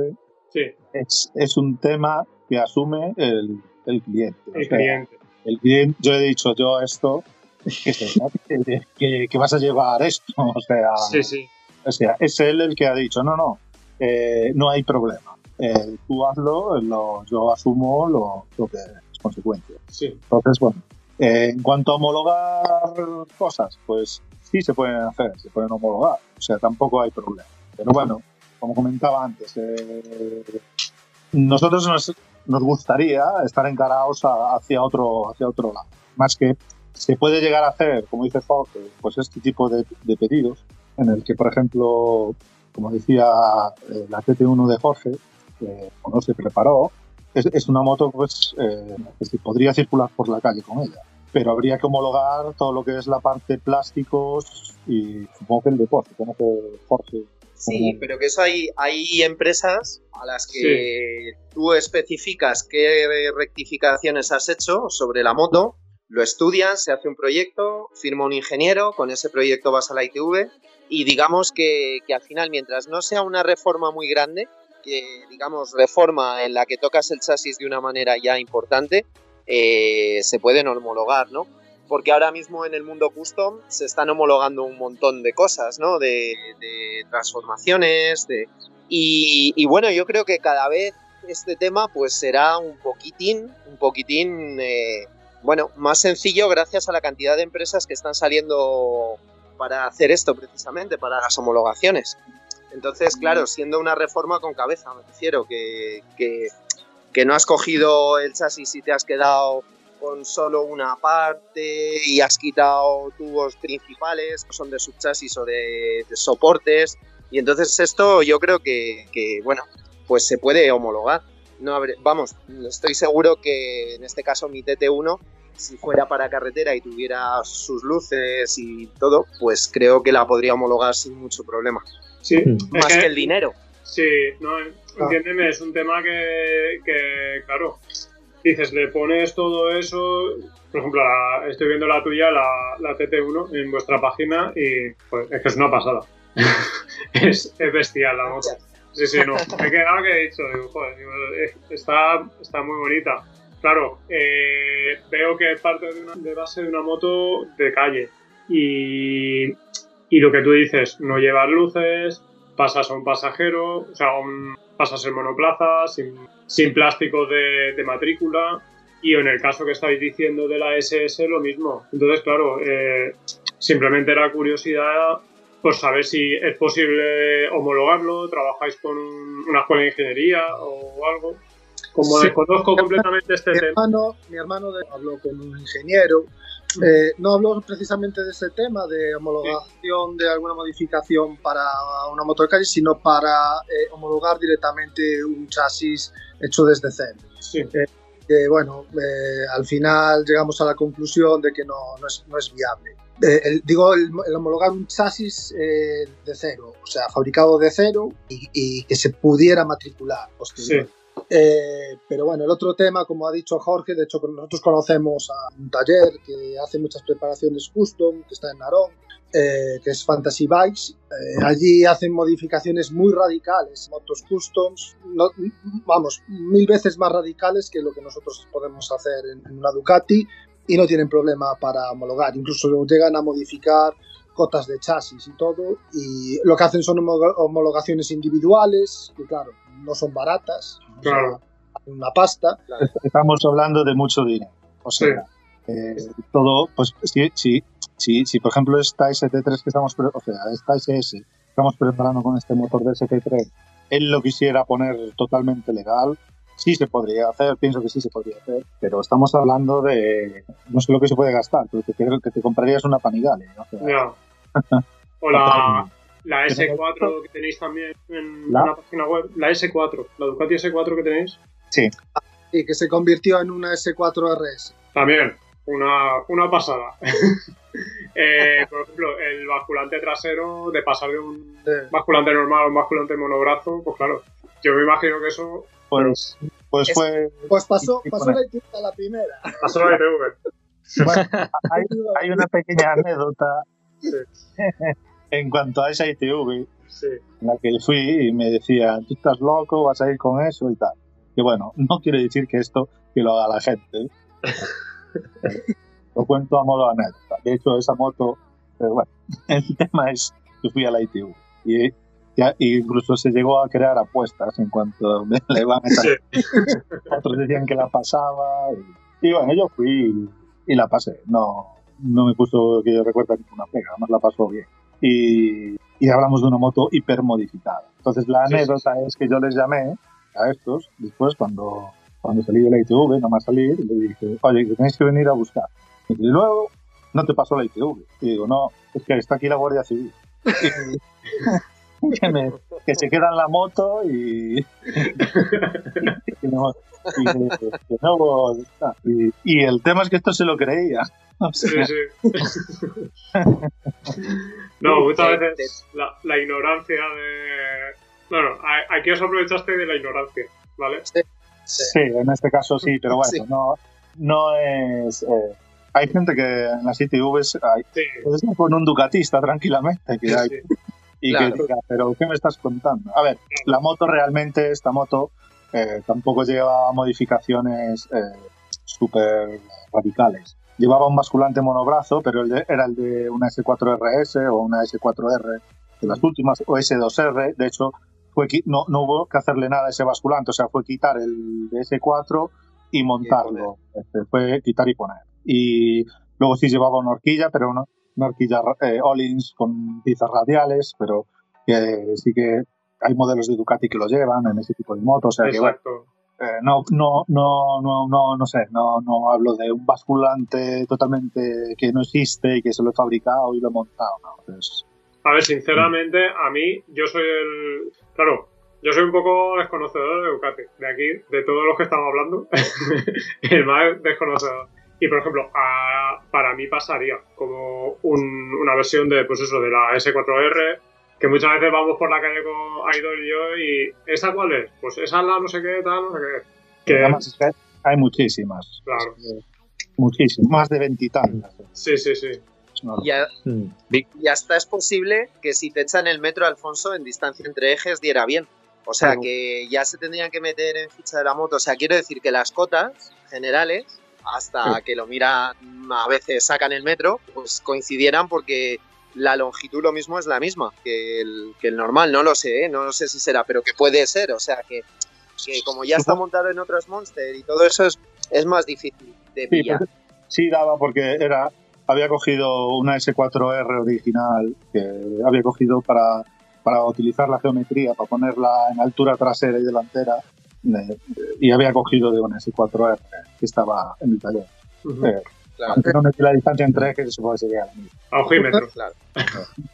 sí, es, es un tema que asume el, el cliente. O el sea, cliente. El cliente, yo he dicho yo esto, que, se- que, que- que vas a llevar esto, o sea, Sí, sí. o sea, es él el que ha dicho, no, no, eh, no hay problema. Eh, tú hazlo, lo- yo asumo lo, lo que es consecuencia. sí. Entonces, bueno, eh, en cuanto a homologar cosas, pues sí se pueden hacer, se pueden homologar, o sea, tampoco hay problema. Pero bueno, como comentaba antes, nosotros nos, nos gustaría estar encarados a- hacia otro, hacia otro lado. Más que se puede llegar a hacer, como dice Jorge, pues este tipo de, de pedidos, en el que, por ejemplo, como decía eh, la TT1 de Jorge, que no se preparó, es, es una moto pues, eh, que se podría circular por la calle con ella. Pero habría que homologar todo lo que es la parte plásticos y supongo que el deporte, como que Jorge. Sí, pero que eso hay, hay empresas a las que tú especificas qué rectificaciones has hecho sobre la moto, lo estudias, se hace un proyecto, firma un ingeniero, con ese proyecto vas a la ITV y digamos que, que al final, mientras no sea una reforma muy grande, que digamos reforma en la que tocas el chasis de una manera ya importante, eh, se pueden homologar, ¿no? Porque ahora mismo en el mundo custom se están homologando un montón de cosas, ¿no? De, de transformaciones, de... Y, y bueno, yo creo que cada vez este tema pues será un poquitín, un poquitín, eh, bueno, más sencillo gracias a la cantidad de empresas que están saliendo para hacer esto precisamente, para las homologaciones. Entonces, claro, siendo una reforma con cabeza, me refiero, que, que, que no has cogido el chasis y te has quedado con solo una parte y has quitado tubos principales, que son de subchasis o de, de soportes. Y entonces esto yo creo que, que, bueno, pues se puede homologar. No habré- vamos, estoy seguro que en este caso mi TT1, si fuera para carretera y tuviera sus luces y todo, pues creo que la podría homologar sin mucho problema. Sí, Mm. es Más que el dinero. Sí, no, entiéndeme, es un tema que, que, claro, dices, le pones todo eso, por ejemplo, la- estoy viendo la tuya, la, la TT1, en vuestra página y pues, es que es una pasada. es, es bestial la moto. Sí, sí, no. Me he quedado que he dicho, digo, joder, digo, eh, está, está muy bonita. Claro, eh, veo que parte de, una, base de una moto de calle y, y lo que tú dices, no llevar luces, pasas a un pasajero, o sea, un- pasas en monoplaza, sin, sin plástico de, de matrícula. Y en el caso que estáis diciendo de la SS, lo mismo. Entonces, claro, eh, simplemente era curiosidad por saber si es posible homologarlo, trabajáis con un- una escuela de ingeniería o algo. Como Sí. desconozco completamente este Mi tema. mi hermano habló con un ingeniero. Eh, no habló precisamente de ese tema de homologación de alguna modificación para una moto de calle, sino para eh, homologar directamente un chasis hecho desde cero. Sí, que bueno, eh, al final llegamos a la conclusión de que no, no, es, no es viable. Eh, el- digo, el, el homologar un chasis eh, de cero, o sea, fabricado de cero y, y que se pudiera matricular posteriormente. Eh, pero bueno, el otro tema, como ha dicho Jorge, de hecho nosotros conocemos a un taller que hace muchas preparaciones custom, que está en Narón, eh, que es Fantasy Bikes. Eh, allí hacen modificaciones muy radicales, motos customs, no- vamos, mil veces más radicales que lo que nosotros podemos hacer en, en una Ducati y no tienen problema para homologar. Incluso llegan a modificar cotas de chasis y todo, y lo que hacen son homo- homologaciones individuales, que claro, no son baratas, Claro. una pasta, Estamos hablando de mucho dinero. O sea, eh, todo, pues si, si, si, si, por ejemplo esta ST3 que estamos, pre- o sea, esta SS que estamos preparando con este motor de ST3, él lo quisiera poner totalmente legal, sí se podría hacer, pienso que sí se podría hacer, pero estamos hablando de, no sé lo que se puede gastar, pero te, creo que te comprarías una Panigale. O sea, Ya. O la, la S4 que tenéis también en ¿La? una página web. La S4, la Ducati S4 que tenéis. sí, y que se convirtió en una S4RS. También, una, una pasada. Eh, por ejemplo, el basculante trasero, de pasar de un basculante normal a un basculante monobrazo, pues claro, yo me imagino que eso pues, pues Es- fue, Pues pasó, pasó la a la primera. pasó la ITV. bueno, hay, hay una pequeña anécdota. En cuanto a esa ITV, Sí. en la que fui y me decía, tú estás loco, vas a ir con eso y tal. Que bueno, no quiere decir que esto que lo haga la gente. lo cuento a modo anécdota. De hecho, esa moto, pero bueno, el tema es que fui a la ITV y y incluso se llegó a crear apuestas en cuanto me la iban a meter. Otros decían que la pasaba y, y bueno, yo fui y, y la pasé. No, no me puso que yo recuerda ninguna pega, además la pasó bien. Y, y hablamos de una moto hipermodificada. Entonces la Sí, sí, anécdota es que yo les llamé a estos después cuando, cuando salí de la ITV, no más salir, y le dije, oye, tenéis que venir a buscar. Y luego no te pasó la ITV. Y digo, no, es que está aquí la Guardia Civil. Que, me- que se queda en la moto y, y no, y que- que no- y- y el tema es que esto se lo creía. O Sí, sea, sí. no, muchas veces la, la ignorancia de. Bueno, a- aquí os aprovechaste de la ignorancia, ¿vale? Sí, en este caso sí, pero bueno, Sí. no, no es. eh, hay gente que en las ITVs hay, Sí, puedes ir con un Ducatista tranquilamente que hay, sí. Y Claro. que diga, pero ¿qué me estás contando? A ver, la moto realmente, esta moto, eh, tampoco lleva modificaciones eh, súper radicales. Llevaba un basculante monobrazo, pero el de- era el de una S4RS o una S4R de las últimas, o S2R. De hecho, fue no, no hubo que hacerle nada a ese basculante, o sea, fue quitar el de S4 y montarlo. Este, fue quitar y poner. Y luego sí llevaba una horquilla, pero una, una horquilla eh, Ollins con piezas radiales, pero que sí que hay modelos de Ducati que lo llevan en ese tipo de motos. O sea, que, bueno, Exacto. eh, no, no, no, no, no, no sé, no, no hablo de un basculante totalmente que no existe y que se lo he fabricado y lo he montado. No, A ver, sinceramente, a mí, yo soy el. Claro, yo soy un poco desconocedor de Ducati. De aquí, de todos los que estamos hablando, el más desconocedor. Y por ejemplo, a- para mí pasaría como un- una versión de, pues eso, de la S4R, que muchas veces vamos por la calle con Idol y yo, y ¿esa cuál es? Pues esa es la no sé qué, tal, no sé qué. Que, además es que hay muchísimas, claro, muchísimas, más de veintitantas. sí, sí, sí. Es una locura. Ya, Mm. Vic, y hasta es posible que si te echan el metro, Alfonso, en distancia entre ejes, diera bien. O sea, Claro. que ya se tendrían que meter en ficha de la moto. O sea, quiero decir que las cotas generales, hasta Sí. que lo miran, a veces sacan el metro, pues coincidieran porque la longitud lo mismo es la misma que el, que el normal. No lo sé, ¿eh? no lo sé si será, pero que puede ser. O sea, que, que como ya está montado en otros Monster y todo eso, es, es más difícil de Sí, pillar. porque- sí daba porque era había cogido una S4R original que había cogido para, para utilizar la geometría, para ponerla en altura trasera y delantera, eh, y había cogido de una S4R que estaba en el taller. Ujú. Eh, Claro. Aunque no metí la distancia entre ejes, supongo que sería la misma. A ojímetro. Claro.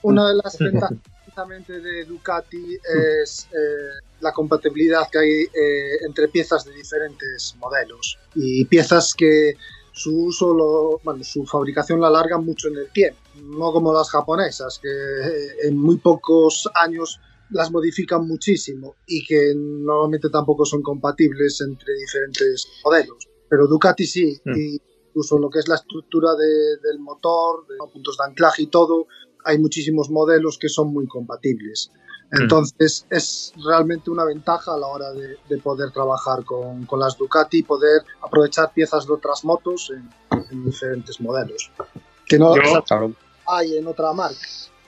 Una de las ventajas precisamente de Ducati es eh, la compatibilidad que hay eh, entre piezas de diferentes modelos y piezas que su uso, lo, bueno, su fabricación la alargan mucho en el tiempo, no como las japonesas que eh, en muy pocos años las modifican muchísimo y que normalmente tampoco son compatibles entre diferentes modelos. Pero Ducati sí, Mm. y incluso lo que es la estructura de- del motor, de puntos de anclaje y todo, hay muchísimos modelos que son muy compatibles. Entonces es realmente una ventaja a la hora de, de poder trabajar con, con las Ducati y poder aprovechar piezas de otras motos en, en diferentes modelos. Que no, Yo- claro. hay en otra marca.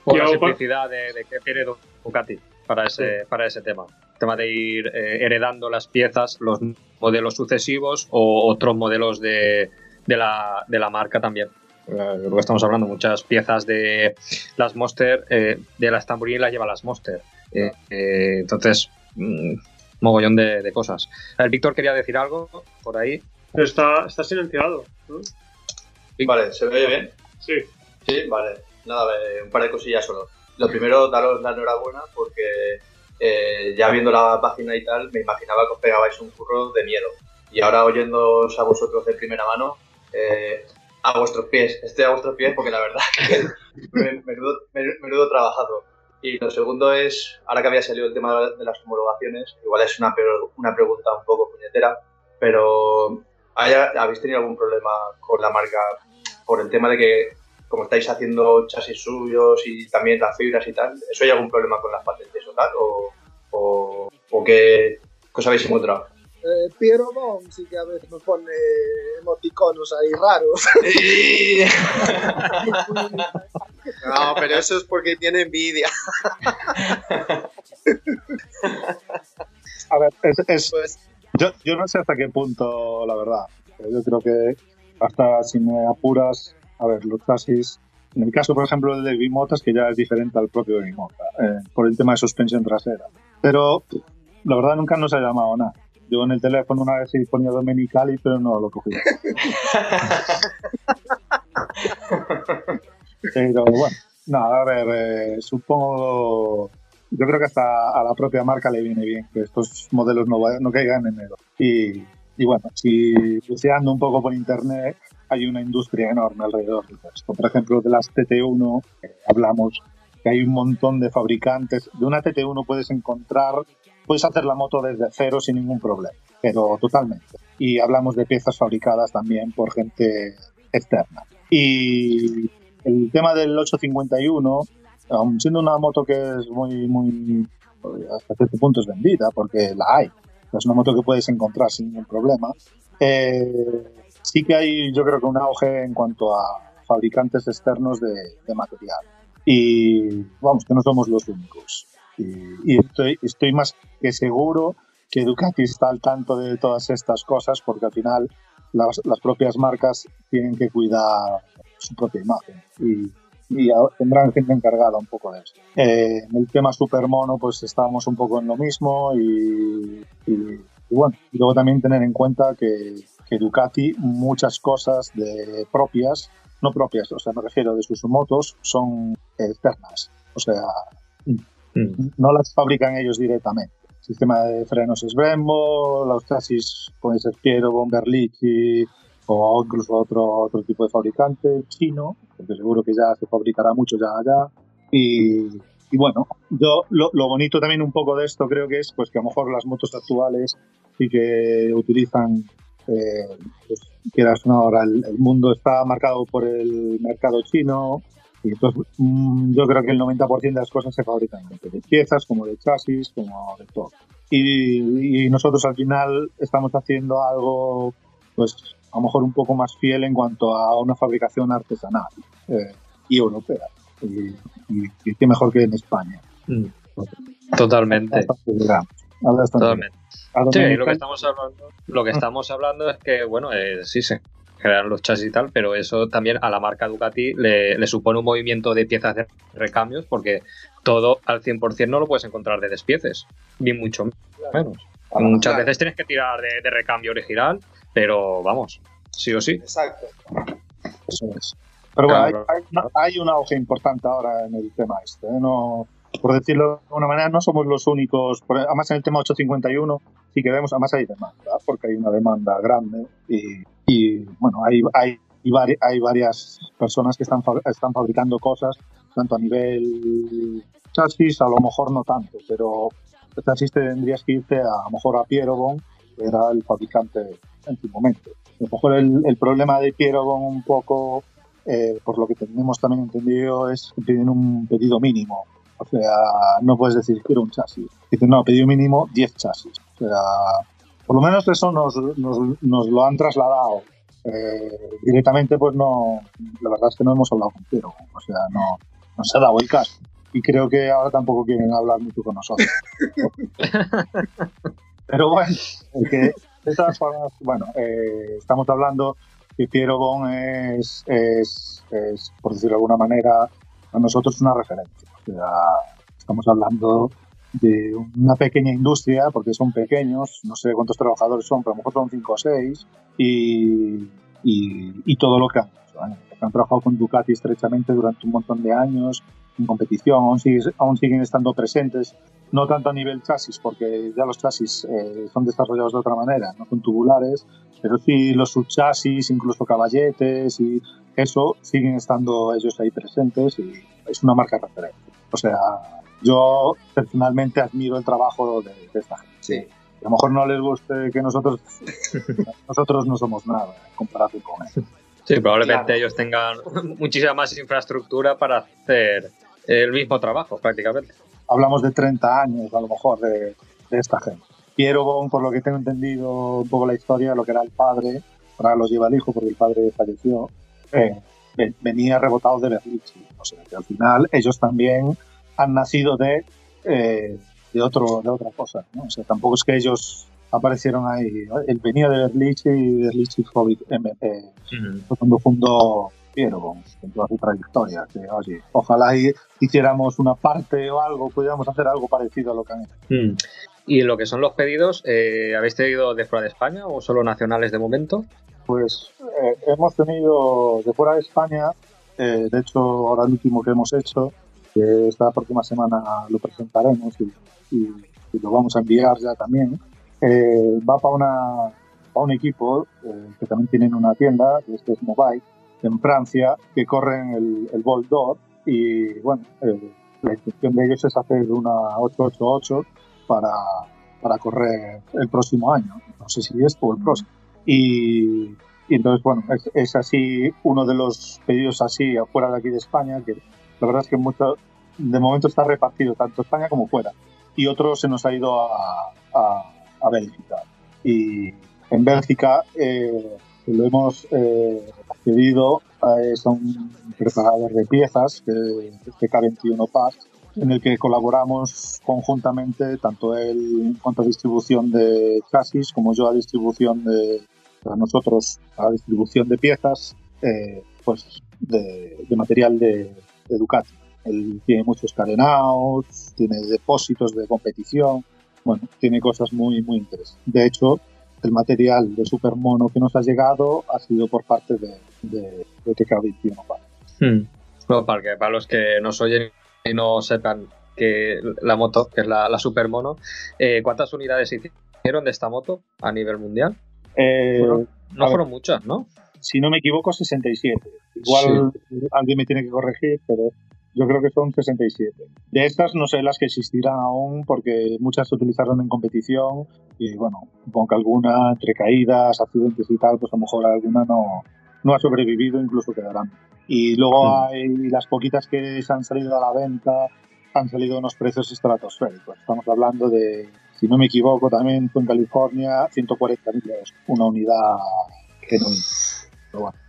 Por la Yo, simplicidad de, de que quiere Ducati para ese, para ese tema. El tema de ir eh, heredando las piezas, los modelos sucesivos o otros modelos de, de, la, de la marca también. Eh, Lo que estamos hablando, muchas piezas de las Monster, eh, de las Tambourine las lleva las Monster. Eh, eh, entonces, mm, mogollón de, de cosas. A ver, Víctor quería decir algo por ahí. Está, está silenciado. ¿no? Vale, ¿se me oye bien? Sí. Sí, vale. Nada, eh, un par de cosillas solo. Lo primero, daros la enhorabuena porque eh, ya viendo la página y tal, me imaginaba que os pegabais un curro de miedo. Y ahora oyéndoos a vosotros de primera mano, eh, a vuestros pies, estoy a vuestros pies porque la verdad que me- menudo, men- menudo trabajado. Y lo segundo es, ahora que había salido el tema de las homologaciones, igual es una, una pregunta un poco puñetera, pero ¿haya- ¿habéis tenido algún problema con la marca por el tema de que como estáis haciendo chasis suyos y también las fibras y tal, ¿eso hay algún problema con las patentes o tal? ¿O, o, o qué, qué os habéis encontrado? Eh, Piero Bon sí que a veces nos pone emoticonos ahí raros. No, pero eso es porque tiene envidia. A ver, es, es- Pues, yo, yo no sé hasta qué punto, la verdad. Pero Yo creo que hasta si me apuras, a ver, los chasis, en el caso, por ejemplo, del de Bimotas, que ya es diferente al propio Bimota, eh, por el tema de suspensión trasera. Pero la verdad nunca nos ha llamado nada. Yo en el teléfono una vez sí ponía Domenicali, pero no lo cogí. Pero bueno, no, a ver, eh, supongo. Yo creo que hasta a la propia marca le viene bien que estos modelos no, no caigan en enero. Y, y bueno, si buceando un poco por internet, hay una industria enorme alrededor de esto. Por ejemplo, de las TT1, eh, hablamos que hay un montón de fabricantes. De una TT1 puedes encontrar, puedes hacer la moto desde cero sin ningún problema, pero totalmente. Y hablamos de piezas fabricadas también por gente externa. Y el tema del 851, aun siendo una moto que es muy, muy, hasta cierto punto es vendida, porque la hay, es una moto que puedes encontrar sin ningún problema, eh, sí que hay yo creo que un auge en cuanto a fabricantes externos de, de material. Y vamos, que no somos los únicos. Y, y estoy, estoy más que seguro que Ducati está al tanto de todas estas cosas porque al final las, las propias marcas tienen que cuidar su propia imagen y, y tendrán gente encargada un poco de eso. Eh, en el tema Supermono pues estábamos un poco en lo mismo y, y- y bueno, y luego también tener en cuenta que, que Ducati muchas cosas de propias, no propias, o sea, me refiero de sus motos, son externas. O sea, Mm. no las fabrican ellos directamente. El sistema de frenos es Brembo, los chasis pueden ser Piero, Bomberlichi o incluso otro, otro tipo de fabricante chino, porque seguro que ya se fabricará mucho ya allá. Y, y bueno, yo lo, lo bonito también un poco de esto creo que es pues que a lo mejor las motos actuales sí que utilizan, eh, pues, quieras no, ahora el, el mundo está marcado por el mercado chino, y entonces, mm, yo creo que el 90% de las cosas se fabrican tanto de piezas como de chasis, como de todo. Y, y nosotros al final estamos haciendo algo, pues a lo mejor un poco más fiel en cuanto a una fabricación artesanal eh, y europea. Y, y- y qué mejor que en España. Mm. Totalmente. Ahora bastante Totalmente. Sí, lo que estamos hablando, lo que estamos hablando es que, bueno, eh, sí se crean los chasis y tal, pero eso también a la marca Ducati le, le supone un movimiento de piezas de recambios porque todo al 100% no lo puedes encontrar de despieces, ni mucho menos. Muchas Claro. veces tienes que tirar de, de recambio original, pero vamos, sí o sí. exacto. Eso es. Pero bueno, Claro, hay, hay una- hay un auge importante ahora en el tema este. ¿eh? No, por decirlo de alguna manera, no somos los únicos. además, en el tema 851 sí que vemos, además hay demanda, porque hay una demanda grande y, bueno, hay, hay, hay varias personas que están, están fabricando cosas, tanto a nivel chasis, a lo mejor no tanto, pero chasis tendrías que irte a, a lo mejor a Pierobon, que era el fabricante en su momento. A lo mejor el, el problema de Pierobon un poco eh, por lo que tenemos también entendido, es que piden un pedido mínimo. O sea, no puedes decir quiero un chasis. Dicen, no, pedido mínimo 10 chasis. O sea, por lo menos eso nos, nos, nos lo han trasladado. Eh, directamente, pues no, la verdad es que no hemos hablado con Piero, o sea, no, no se ha dado el caso. Y creo que ahora tampoco quieren hablar mucho con nosotros. Pero bueno, es que de todas formas, bueno, eh, estamos hablando que Piero Bon es, es, es, por decirlo de alguna manera, a nosotros una referencia. Sea, estamos hablando de una pequeña industria, porque son pequeños, no sé cuántos trabajadores son, pero a lo mejor son 5 o 6, y, y, todo lo que han hecho. Han trabajado con Ducati estrechamente durante un montón de años en competición, aún, aún siguen estando presentes, no tanto a nivel chasis, porque ya los chasis eh, son desarrollados de otra manera, no son tubulares, pero sí los subchasis, incluso caballetes y eso siguen estando ellos ahí presentes y es una marca referente. O sea, yo personalmente admiro el trabajo de, de esta gente. Sí. A lo mejor no les guste que nosotros nosotros no somos nada en comparación con ellos. Sí, probablemente claro. ellos tengan muchísima más infraestructura para hacer el mismo trabajo, prácticamente. Hablamos de 30 años, a lo mejor, de, de esta gente. Piero Bon, por lo que tengo entendido un poco la historia, lo que era el padre, ahora lo lleva el hijo porque el padre falleció, eh, venía rebotado de Berlichi. O sea, que al final ellos también han nacido de, eh, de, otro, de otra cosa. ¿no? O sea, tampoco es que ellos aparecieron ahí. Él venía de Berlichi y Berlichi fue eh, eh, -huh. cuando fundó Piero con, toda su trayectoria. Que, oye, ojalá y hiciéramos una parte o algo, pudiéramos hacer algo parecido a lo que han hecho. Mm. ¿Y lo que son los pedidos, eh, habéis tenido de fuera de España o solo nacionales de momento? Pues eh, hemos tenido de fuera de España, eh, de hecho ahora el último que hemos hecho, que esta próxima semana lo presentaremos y, lo vamos a enviar ya también, eh, va para, una, para un equipo que también tienen una tienda, que este es Mobile, en Francia, que corren el, el Door y bueno, la intención de ellos es hacer una 888 para, para correr el próximo año. No sé si es o el próximo. Y, entonces, bueno, es, es, así uno de los pedidos así afuera de aquí de España, que la verdad es que mucho, de momento está repartido tanto España como fuera. Y otro se nos ha ido a, a, a Bélgica. Y en Bélgica eh, lo hemos eh, pedido, eh, son preparadores de piezas, que, que K21 Pass, en el que colaboramos conjuntamente, tanto él en cuanto a distribución de chasis como yo a distribución de, a nosotros a distribución de piezas, eh, pues de, material de, de, Ducati. Él tiene muchos carenados, tiene depósitos de competición, bueno, tiene cosas muy, muy interesantes. De hecho, el material de Supermono que nos ha llegado ha sido por parte de, de, de TK21. Hmm. Bueno, para, que, para los que nos oyen y no sepan que la moto, que es la, la Supermono, eh, ¿cuántas unidades hicieron de esta moto a nivel mundial? Eh, no fueron ver, muchas, ¿no? Si no me equivoco, 67. Igual sí. alguien me tiene que corregir, pero yo creo que son 67. De estas no sé las que existirán aún porque muchas se utilizaron en competición y bueno, supongo que alguna entre caídas, accidentes y tal, pues a lo mejor alguna no, no ha sobrevivido, incluso quedarán. Y luego mm. hay las poquitas que se han salido a la venta, han salido unos precios estratosféricos. Estamos hablando de, si no me equivoco, también fue en California, 140 mil euros, una unidad genuina.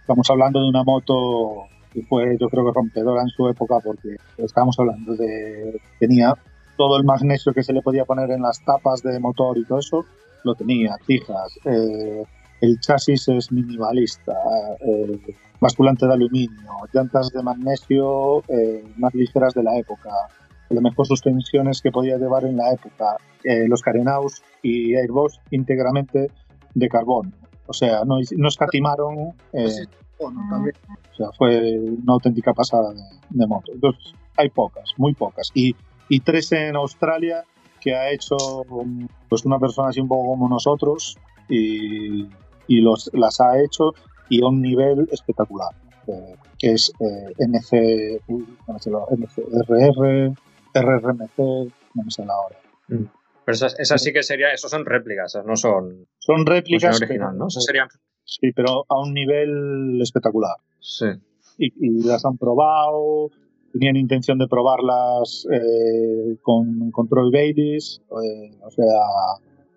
Estamos hablando de una moto que fue, yo creo que rompedora en su época porque estamos hablando de, tenía todo el magnesio que se le podía poner en las tapas de motor y todo eso, lo tenía, tijas, eh, el chasis es minimalista, eh, basculante de aluminio, llantas de magnesio eh, más ligeras de la época, las mejores suspensiones que podía llevar en la época, eh, los carenaus y airbox íntegramente de carbón. O sea, no, no escatimaron. Eh, bueno, también. O sea, fue una auténtica pasada de, de, moto. Entonces, hay pocas, muy pocas. Y, y tres en Australia que ha hecho pues una persona así un poco como nosotros y, y los, las ha hecho y a un nivel espectacular, eh, que es eh, MC, MC, RR, RRMC, no me sé la hora. Mm. Pero esas, esas, sí que serían, esos son réplicas, no son. Son réplicas. No son original, pero, ¿no? Serían. Sí, pero a un nivel espectacular. Sí. Y, y las han probado, tenían intención de probarlas eh, con Control Babies, eh, o sea,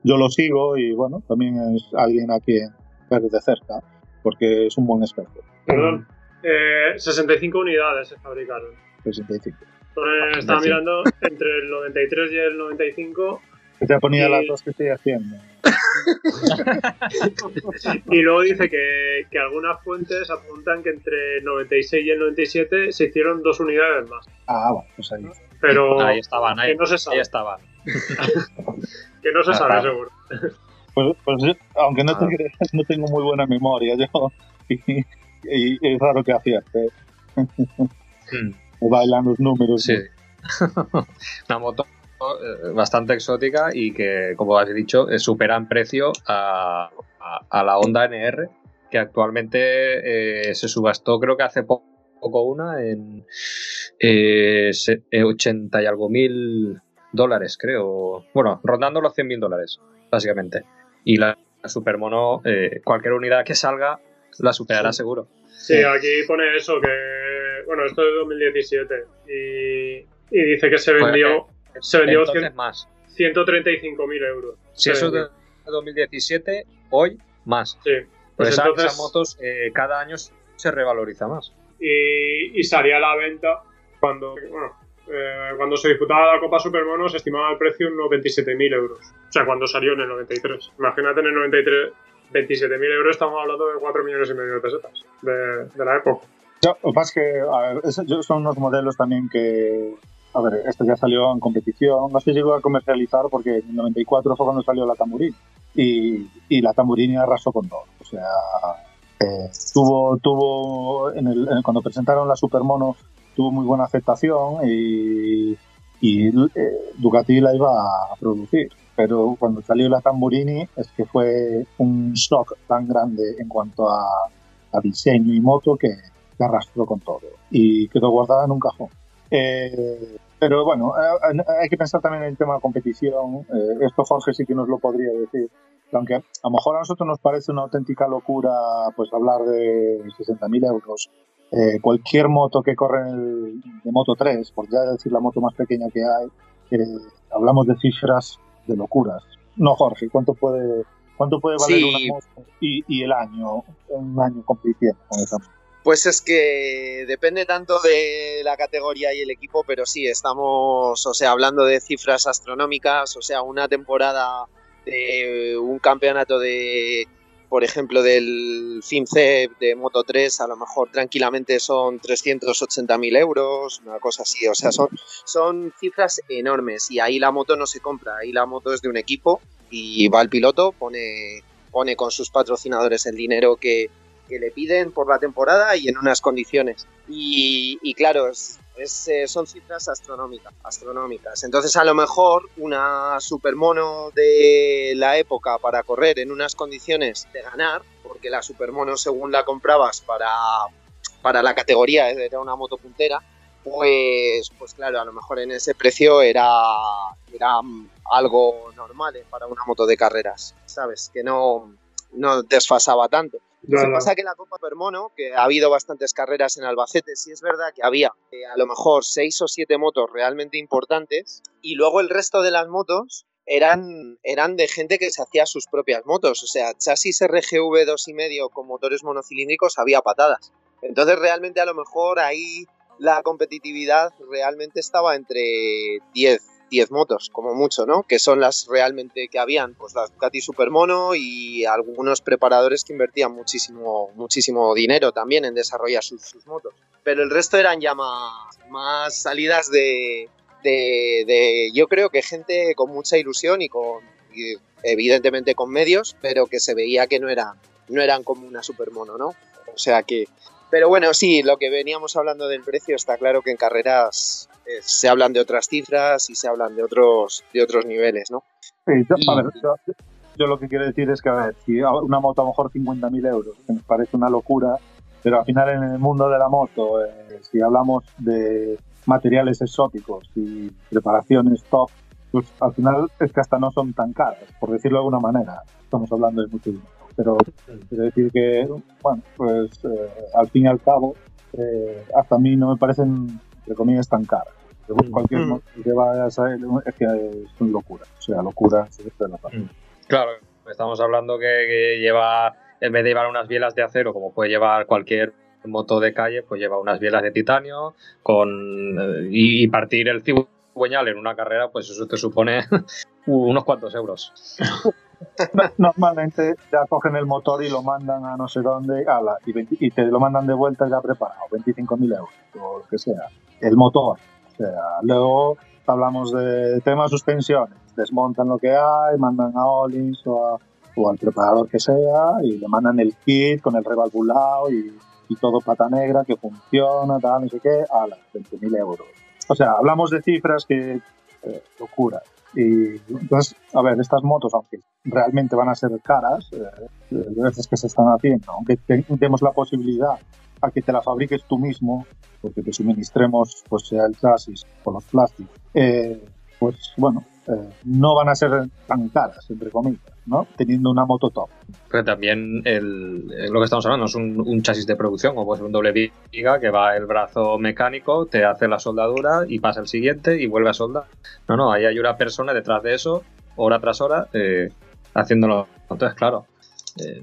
yo lo sigo y bueno, también es alguien a quien ver de cerca porque es un buen espejo. Perdón. Eh, 65 unidades se fabricaron. 65. Entonces, estaba mirando entre el 93 y el 95 Que te ponía Sí. las dos que estoy haciendo. y luego dice que, que algunas fuentes apuntan que entre el 96 y el 97 se hicieron dos unidades más. Ah, bueno, pues ahí. Pero Ahí estaban, ahí, que no se ahí sabe, estaban. que no se Ah, sabe claro. seguro. Pues, pues yo, aunque no, Ah. te creas, no tengo muy buena memoria, yo. Y, y es raro que acierte. Me bailan los números. Sí. Una moto eh, bastante exótica y que, como has dicho, supera en precio a, a- a la Honda NR, que actualmente eh, se subastó, creo que hace po- poco una, en eh, se- eh, 80 y algo mil dólares, creo. Bueno, rondando los 100 mil dólares, básicamente. Y la, la Supermono, eh, cualquier unidad que salga, la superará seguro. Sí, aquí pone eso, que bueno, esto es de 2017 y, y dice que se vendió, se vendió más. 135.000 euros. Si eso es de vendió. 2017, hoy más. Sí, Pues pues esa- entonces, esas motos eh, cada año se revaloriza más. y, y salía a la venta cuando, bueno, eh, cuando se disputaba la Copa Supermono se estimaba el precio en unos 27.000 euros. O sea, cuando salió en el 93. Imagínate en el 93, 27.000 euros, estamos hablando de 4 millones y medio de pesetas de, de la época. Yo, lo que que, a ver, es- yo- son unos modelos también que. A ver, esto ya salió en competición. No se llegó a comercializar porque en el 94 fue cuando salió la Tamburini. Y, y la Tamburini arrasó con todo. O sea, eh, tuvo, tuvo en el, en- cuando presentaron la Supermono, tuvo muy buena aceptación y, y eh, Ducati la iba a producir. Pero cuando salió la Tamburini es que fue un shock tan grande en cuanto a, a diseño y moto que, que arrastró con todo y quedó guardada en un cajón. Eh, pero bueno, hay que pensar también en el tema de competición. Eh, esto Jorge sí que nos lo podría decir. que Aunque a lo mejor a nosotros nos parece una auténtica locura pues hablar de 60.000 euros. Eh, cualquier moto que corre en el- de Moto 3, por ya decir la moto más pequeña que hay, eh, hablamos de cifras de locuras. No, Jorge, ¿cuánto puede, cuánto puede valer Sí. una moto y, y el año, un año compitiendo con esa moto? Pues es que depende tanto de la categoría y el equipo, pero sí, estamos, o sea, hablando de cifras astronómicas, o sea, una temporada de un campeonato de, por ejemplo, del FIMCEP de Moto 3, a lo mejor tranquilamente son 380.000 euros, una cosa así, o sea, son, son cifras enormes y ahí la moto no se compra, ahí la moto es de un equipo y va el piloto, pone, pone con sus patrocinadores el dinero que, que le piden por la temporada y en unas condiciones. Y, y claro, es, es, eh, son cifras astronómicas, astronómicas. Entonces a lo mejor una supermono de la época para correr en unas condiciones de ganar, porque la supermono según la comprabas para, para la categoría era una moto puntera, pues, pues claro, a lo mejor en ese precio era, era mm, algo normal eh, para una moto de carreras, ¿sabes? Que no, no desfasaba tanto. Lo que pasa que la Copa Permono, que ha habido bastantes carreras en Albacete, sí es verdad que había eh, a lo mejor seis o siete motos realmente importantes y luego el resto de las motos eran, eran de gente que se hacía sus propias motos. O sea, chasis RGV 2,5 con motores monocilíndricos había patadas. Entonces realmente a lo mejor ahí la competitividad realmente estaba entre 10, 10 motos, como mucho, ¿no? Que son las realmente que habían, pues las Ducati Supermono y algunos preparadores que invertían muchísimo, muchísimo dinero también en desarrollar sus, sus motos. Pero el resto eran ya más, más salidas de, de, de, yo creo que gente con mucha ilusión y con, evidentemente con medios, pero que se veía que no eran, no eran como una Supermono, ¿no? O sea que, pero bueno, sí, lo que veníamos hablando del precio está claro que en carreras eh, se hablan de otras cifras y se hablan de otros, de otros niveles, ¿no? Sí, yo, Y- a ver, yo, yo lo que quiero decir es que, a ver, si una moto a lo mejor 50.000 euros, que nos parece una locura, pero al final en el mundo de la moto, eh, si hablamos de materiales exóticos y preparaciones top, pues al final es que hasta no son tan caras, por decirlo de alguna manera. Estamos hablando de mucho dinero. Pero quiero decir que, bueno, pues eh, al fin y al cabo, eh, hasta a mí no me parecen, entre comillas, tan caras. Pero Cualquier Mm. moto que vayas a es que es una locura. O sea, locura es de la parte. Claro, estamos hablando que, que lleva en vez de llevar unas bielas de acero, como puede llevar cualquier moto de calle, pues lleva unas bielas de titanio con eh, y, y partir el cigüeñal en una carrera, pues eso te supone unos cuantos euros. Normalmente ya cogen el motor y lo mandan a no sé dónde ala, y, 20 y te lo mandan de vuelta ya preparado, 25.000 euros o lo que sea. El motor. O sea, luego hablamos de temas suspensiones. Desmontan lo que hay, mandan a Ollins o, a- o al preparador que sea y le mandan el kit con el revalvulado y, y todo pata negra que funciona, tal, no sé qué, ala, 20.000 euros. O sea, hablamos de cifras que eh, locura. Y entonces, a ver, estas motos, aunque realmente van a ser caras, eh, de veces que se están haciendo, aunque demos la posibilidad a que te la fabriques tú mismo, porque te suministremos, pues sea el chasis o los plásticos, eh, pues bueno, eh, no van a ser tan caras, entre comillas, ¿no? Teniendo una moto top. Pero también el, lo que estamos hablando es un, un chasis de producción, como puede ser un doble viga, que va el brazo mecánico, te hace la soldadura y pasa el siguiente y vuelve a soldar. No, no, ahí hay una persona detrás de eso, hora tras hora, eh, haciéndolo. Entonces, claro, eh,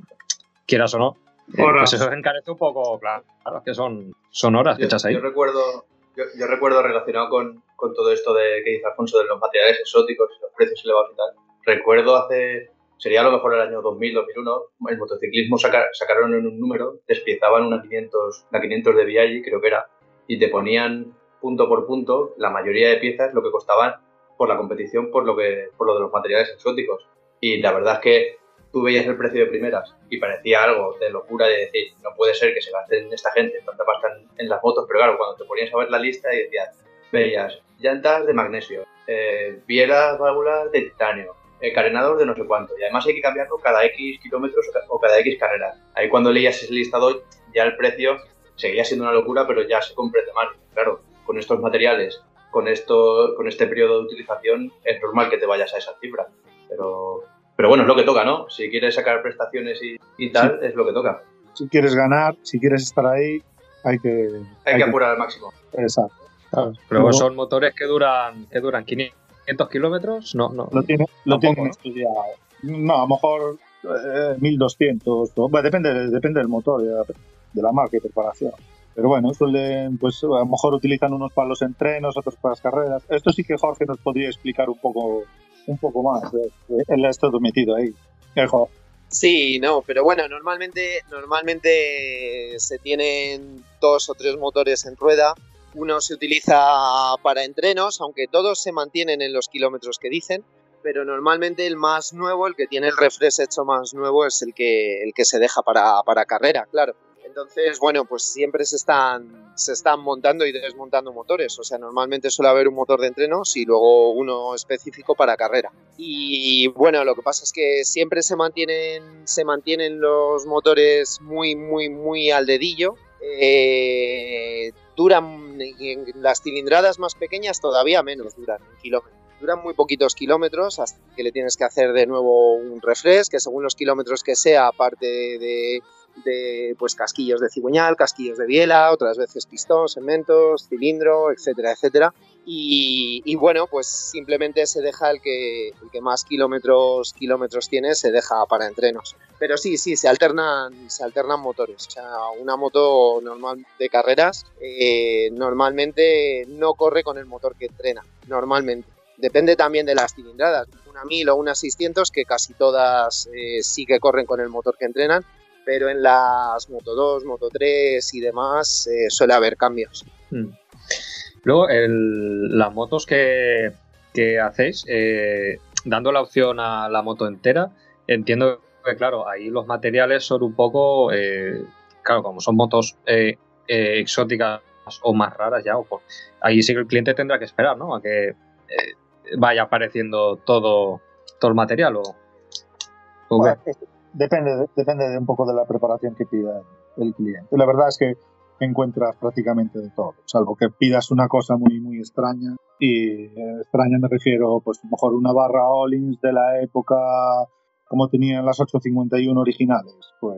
quieras o no, eh, pues eso encarece un poco, claro, claro, que son, son horas que Yo, echas ahí. yo recuerdo, yo, yo recuerdo relacionado con, con todo esto de que dice Alfonso de los materiales exóticos y los precios elevados y tal. Recuerdo hace, sería a lo mejor el año 2000, 2001, el motociclismo saca- sacaron en un número, despiezaban una 500, una 500 de Viaggi, creo que era, y te ponían punto por punto la mayoría de piezas lo que costaban por la competición, por lo, que, por lo de los materiales exóticos. Y la verdad es que tú veías el precio de primeras y parecía algo de locura de decir, no puede ser que se gasten esta gente tanta pasta en, las motos, pero claro, cuando te ponías a ver la lista y decías, veías llantas de magnesio, eh, bielas válvulas de titanio, eh, carenador de no sé cuánto, y además hay que cambiarlo cada X kilómetros o ca- o cada X carreras. Ahí cuando leías ese listado ya el precio seguía siendo una locura, pero ya se comprende más. Claro, con estos materiales, con, esto, con este periodo de utilización, es normal que te vayas a esa cifra. Pero, pero bueno, es lo que toca, ¿no? Si quieres sacar prestaciones y, y tal, es lo que toca. Si quieres ganar, si quieres estar ahí, hay que... Hay que apurar al máximo. Exacto. Pero son motores que duran, que duran 500 kilómetros, no, no. Lo, tiene, lo tienen ¿no? estudiado. No, a lo mejor eh, 1200. o- bueno, depende, depende del motor, de la marca y preparación. Pero bueno, suelen, pues a lo mejor utilizan unos para los entrenos, otros para las carreras. Esto sí que Jorge nos podría explicar un poco, un poco más. eh, Él ha estado metido ahí. Jorge. Sí, no, pero bueno, normalmente, normalmente se tienen dos o tres motores en rueda. Uno se utiliza para entrenos, aunque todos se mantienen en los kilómetros que dicen, pero normalmente el más nuevo, el que tiene el refresh hecho más nuevo, es el que, el que se deja para, para carrera, claro. Entonces, bueno, pues siempre se están, se están montando y desmontando motores. O sea, normalmente suele haber un motor de entrenos y luego uno específico para carrera. Y bueno, lo que pasa es que siempre se mantienen, se mantienen los motores muy, muy, muy al dedillo. Eh, duran, en las cilindradas más pequeñas todavía menos duran un kilómetro. Duran muy poquitos kilómetros hasta que le tienes que hacer de nuevo un refresh, que según los kilómetros que sea, aparte de, de pues casquillos de cigüeñal, casquillos de biela, otras veces pistón, segmentos, cilindro, etcétera, etcétera. Y, bueno, pues simplemente se deja el que, el que más kilómetros, kilómetros tiene, se deja para entrenos. Pero sí, sí, se alternan, se alternan motores. O sea, una moto normal de carreras eh, normalmente no corre con el motor que entrena, normalmente. Depende también de las cilindradas, una 1000 o una 600 que casi todas eh, sí que corren con el motor que entrenan, pero en las Moto 2, Moto 3 y demás eh, suele haber cambios. Mm. Luego, el- las motos que, que hacéis, eh, dando la opción a la moto entera, entiendo que, claro, ahí los materiales son un poco, eh, claro, como son motos eh, eh, exóticas o más raras ya, o por- ahí sí que el cliente tendrá que esperar, ¿no? A que eh, vaya apareciendo todo, todo el material o... o. Bueno, depende, de- depende de un poco de la preparación que pida el cliente. La verdad es que encuentras prácticamente de todo, salvo que pidas una cosa muy, muy extraña. Y eh, extraña me refiero, pues a lo mejor una barra Ollins de la época como tenían las 851 originales. Pues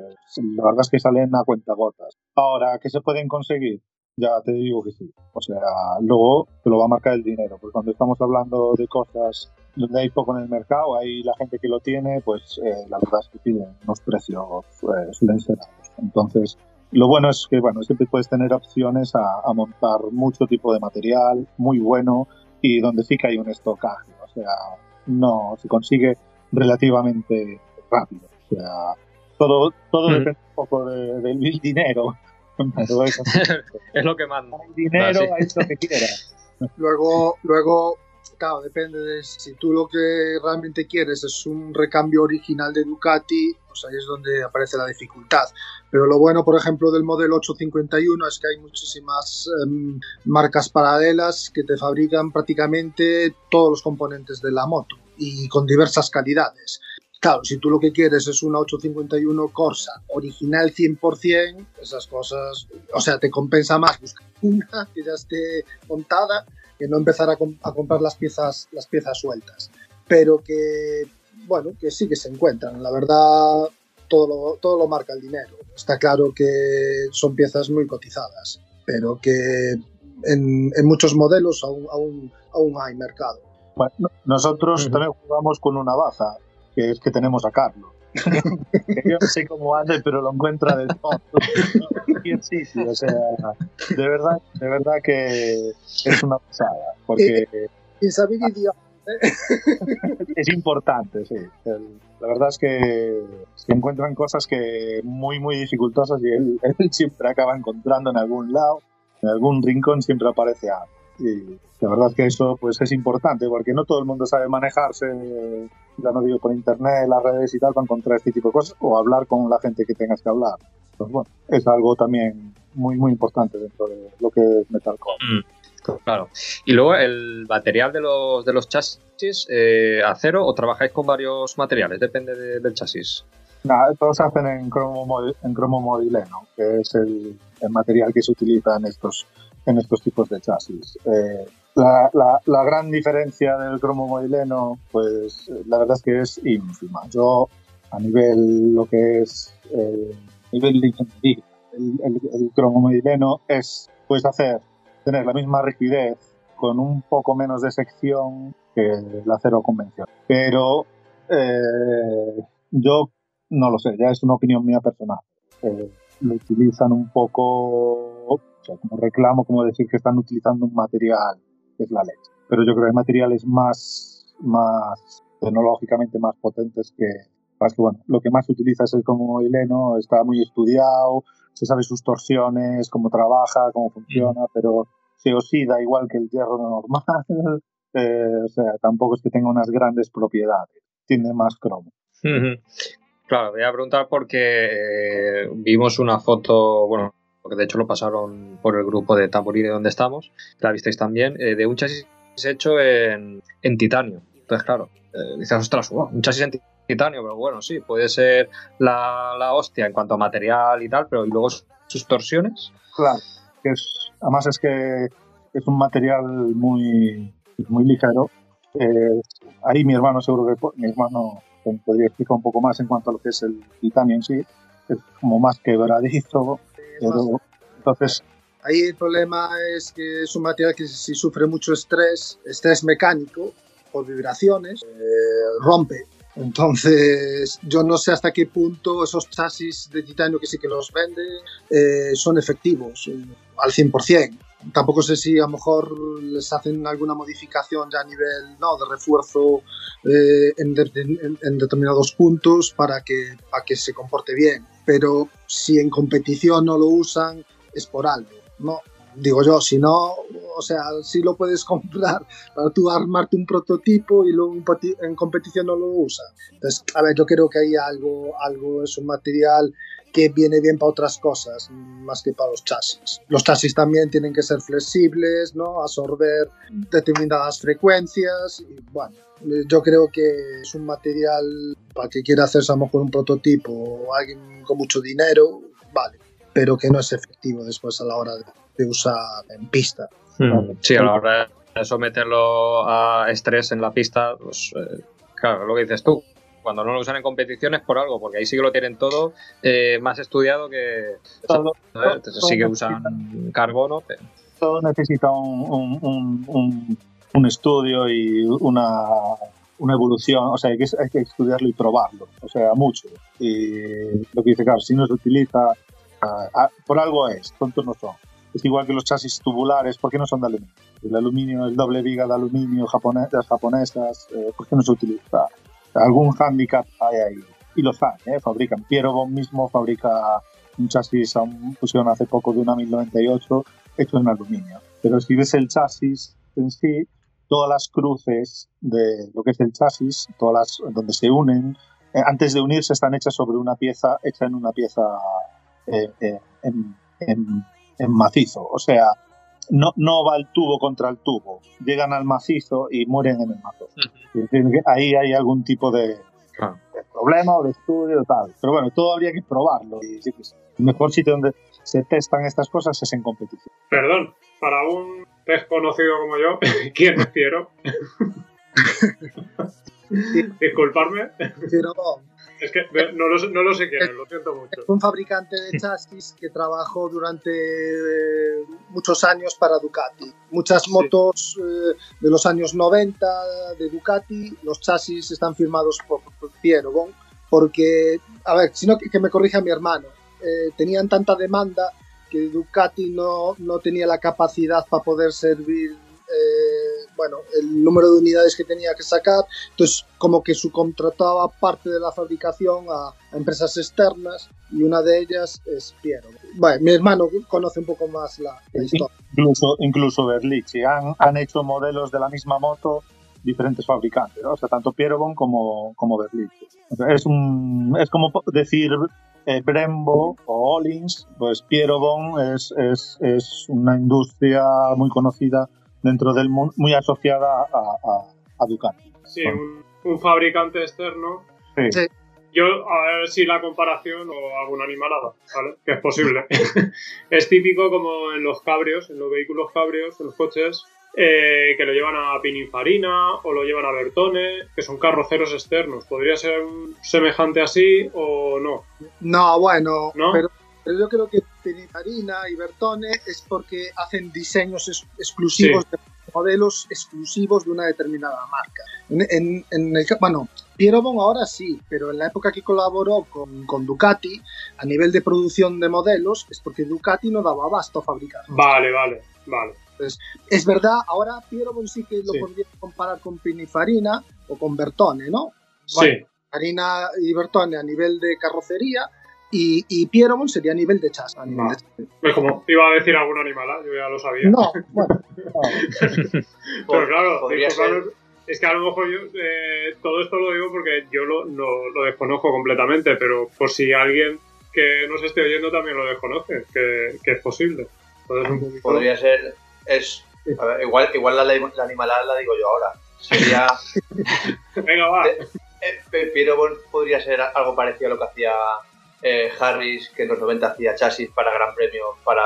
la verdad es que salen a cuentagotas. Ahora, ¿qué se pueden conseguir? Ya te digo que sí. O sea, luego te lo va a marcar el dinero. Pues cuando estamos hablando de cosas donde hay poco en el mercado, hay la gente que lo tiene, pues eh, la verdad es que piden unos precios eh, suelen ser altos. Entonces, lo bueno es que bueno, siempre puedes tener opciones a, a montar mucho tipo de material muy bueno y donde sí que hay un estocaje. O sea, no se consigue relativamente rápido. O sea, todo, todo Mm. depende un poco de- del del dinero. Es lo que manda. el dinero, Ah, sí. hay lo que quieras. Luego, luego, claro, depende de si tú lo que realmente quieres es un recambio original de Ducati, pues ahí es donde aparece la dificultad. Pero lo bueno, por ejemplo, del modelo 851 es que hay muchísimas em, marcas paralelas que te fabrican prácticamente todos los componentes de la moto y con diversas calidades. Claro, si tú lo que quieres es una 851 Corsa original 100%, esas cosas, o sea, te compensa más buscar una que ya esté montada que no empezar a, com- a comprar las piezas, las piezas sueltas. Pero que, bueno, que sí que se encuentran. La verdad, todo lo, todo lo marca el dinero. Está claro que son piezas muy cotizadas, pero que en, en muchos modelos aún, aún, aún hay mercado. Bueno, no- nosotros también jugamos con una baza, que es que tenemos a Carlos. Que Yo no sé cómo ande, pero lo encuentra cualquier sitio, o sea, de verdad, de verdad que es una pasada, porque Y saber idioma. es importante, sí. El- la verdad es que se encuentran cosas que muy, muy dificultosas y él, él siempre acaba encontrando en algún lado, en algún rincón siempre aparece algo. Y la verdad es que eso pues es importante porque no todo el mundo sabe manejarse, ya no digo por internet, las redes y tal, para encontrar este tipo de cosas o hablar con la gente que tengas que hablar. Pues bueno, es algo también muy, muy importante dentro de lo que es Metalcore. Claro. Y luego el material de los, de los chasis, eh, acero o trabajáis con varios materiales, depende de- del chasis. Nada, todos se hacen en cromo, en cromo modileno, que es el, el material que se utiliza en estos, en estos tipos de chasis. Eh, la, la- la gran diferencia del cromo modileno, pues la verdad es que es ínfima. Yo, a nivel lo que es eh, nivel de ingeniería, el, el- el cromo modileno es, puedes hacer, tener la misma rigidez con un poco menos de sección que el acero convencional. Pero eh, yo no lo sé, ya es una opinión mía personal. Eh, lo utilizan un poco, sea, como reclamo, como decir que están utilizando un material que es la leche. Pero yo creo que hay materiales más, más tecnológicamente más potentes que, más que bueno, lo que más se utiliza es el como hileno, está muy estudiado, se sabe sus torsiones, cómo trabaja, cómo funciona, pero se oxida igual que el hierro normal. Eh, o sea, tampoco es que tenga unas grandes propiedades, tiene más cromo. Claro, voy a preguntar porque eh, vimos una foto, bueno, que de hecho lo pasaron por el grupo de Tamborine donde estamos, la visteis también, eh, de un chasis hecho en, en titanio. Entonces, claro, eh, dices, ostras, wow, un chasis en ti- titanio, pero bueno, sí, puede ser la, la hostia en cuanto a material y tal, pero ¿y luego sus torsiones? Claro, que es, además es que es un material muy, muy ligero. Eh, ahí mi hermano seguro que mi hermano podría explicar un poco más en cuanto a lo que es el titanio en sí. Es como más quebradizo, pero entonces Ahí el problema es que es un material que si sufre mucho estrés, estrés mecánico por vibraciones, eh, rompe. Entonces, yo no sé hasta qué punto esos chasis de titanio que sí que los venden eh, son efectivos eh, al 100%. Tampoco sé si a lo mejor les hacen alguna modificación ya a nivel ¿no? de refuerzo eh, en, de- en- en determinados puntos para que, para que se comporte bien. Pero si en competición no lo usan, es por algo, ¿no? Digo yo, si no, o sea, si lo puedes comprar para tú armarte un prototipo y luego en competición no lo usas. Entonces, a ver, yo creo que hay algo, algo es un material que viene bien para otras cosas, más que para los chasis. Los chasis también tienen que ser flexibles, ¿no? Absorber determinadas frecuencias y bueno, yo creo que es un material para que quiera hacerse a lo mejor un prototipo o alguien con mucho dinero, vale, pero que no es efectivo después a la hora de, de usar en pista. Sí, a la hora de someterlo a estrés en la pista, pues eh, claro, lo que dices tú. Cuando no lo usan en competiciones por algo, porque ahí sí que lo tienen todo eh, más estudiado que. todo, ¿sabes? Entonces sí que usan carbono. pero- todo necesita un, un- un- un- un estudio y una, una evolución, o sea, hay que, hay que estudiarlo y probarlo, o sea, mucho. Y lo que dice Carlos, si no se utiliza, ah, ah, por algo es, tontos no son. Es igual que los chasis tubulares, ¿por qué no son de aluminio? El aluminio, el doble viga de aluminio japonés, las japonesas, eh, ¿por qué no se utiliza? Algún handicap hay ahí. Y los hay, ¿eh? fabrican. Pierobon mismo fabrica un chasis, aún pusieron hace poco de una 1098, hecho en aluminio. Pero si ves el chasis en sí, todas las cruces de lo que es el chasis, todas las donde se unen, eh, antes de unirse están hechas sobre una pieza, hecha en una pieza eh, eh, en macizo. O sea, no, no va el tubo contra el tubo, llegan al macizo y mueren en el mazo. Es decir, que Ahí hay algún tipo de, Ah. de problema o de estudio o tal. Pero bueno, todo habría que probarlo. Y sí. El mejor sitio donde se testan estas cosas es en competición. Perdón, para un desconocido como yo, ¿quién es Piero? Disculparme, Pero es que no lo, sé- no lo sé quién es, lo siento mucho. fue un fabricante de chasis que trabajó durante eh, muchos años para Ducati. Muchas Sí. motos eh, de los años 90 de Ducati, los chasis están firmados por, por Piero Bon, porque, a ver, sino que, que me corrija mi hermano, eh, tenían tanta demanda que Ducati no, no tenía la capacidad para poder servir, bueno, el número de unidades que tenía que sacar, entonces como que subcontrataba parte de la fabricación a, a empresas externas y una de ellas es Piero. Bueno, mi hermano conoce un poco más la, la historia. Incluso, incluso Berlichi. Han, han hecho modelos de la misma moto diferentes fabricantes, ¿no? o sea, tanto Pierobon como, como. O sea, es, un, es como decir eh, Brembo o Ollins, pues Pierobon es, es, es una industria muy conocida dentro del mundo, muy asociada a, a, a Ducati. Sí, un, un fabricante externo. Sí. Sí. Yo, a ver si la comparación o alguna animalada, ¿vale? Que es posible. es típico como en los cabrios, en los vehículos cabrios, en los coches, eh, que lo llevan a Pininfarina o lo llevan a Bertone, que son carroceros externos. ¿Podría ser un semejante así o no? No, bueno, ¿No? Pero, pero yo creo que Pininfarina y Bertone es porque hacen diseños ex- exclusivos de modelos exclusivos de una determinada marca. En, en- en el, ca- bueno, Pierobon ahora sí, pero en la época que colaboró con, con Ducati, a nivel de producción de modelos, es porque Ducati no daba abasto a fabricar. Vale, vale, vale. Es verdad, ahora Pierobon sí que lo Sí. podría comparar con Pininfarina o con Bertone, ¿no? Sí, Harina y Bertone a nivel de carrocería y, y Pierobon sería a nivel de chasis. a nivel Vale. de chasis. es como iba a decir alguna animalada, yo ya lo sabía. No, bueno, Pero claro, podría disculpadme, ser. es que a lo mejor yo eh, todo esto lo digo porque yo lo, no- lo desconozco completamente, pero por si alguien que nos esté oyendo también lo desconoce, que, que es posible. Entonces, un poquito- Podría ser. Es. a ver, igual, igual la, la animalada la digo yo ahora. Sería. Venga, va. Eh, Pe- Pierobon podría ser algo parecido a lo que hacía eh, Harris, que en los 90 hacía chasis para Gran Premio para,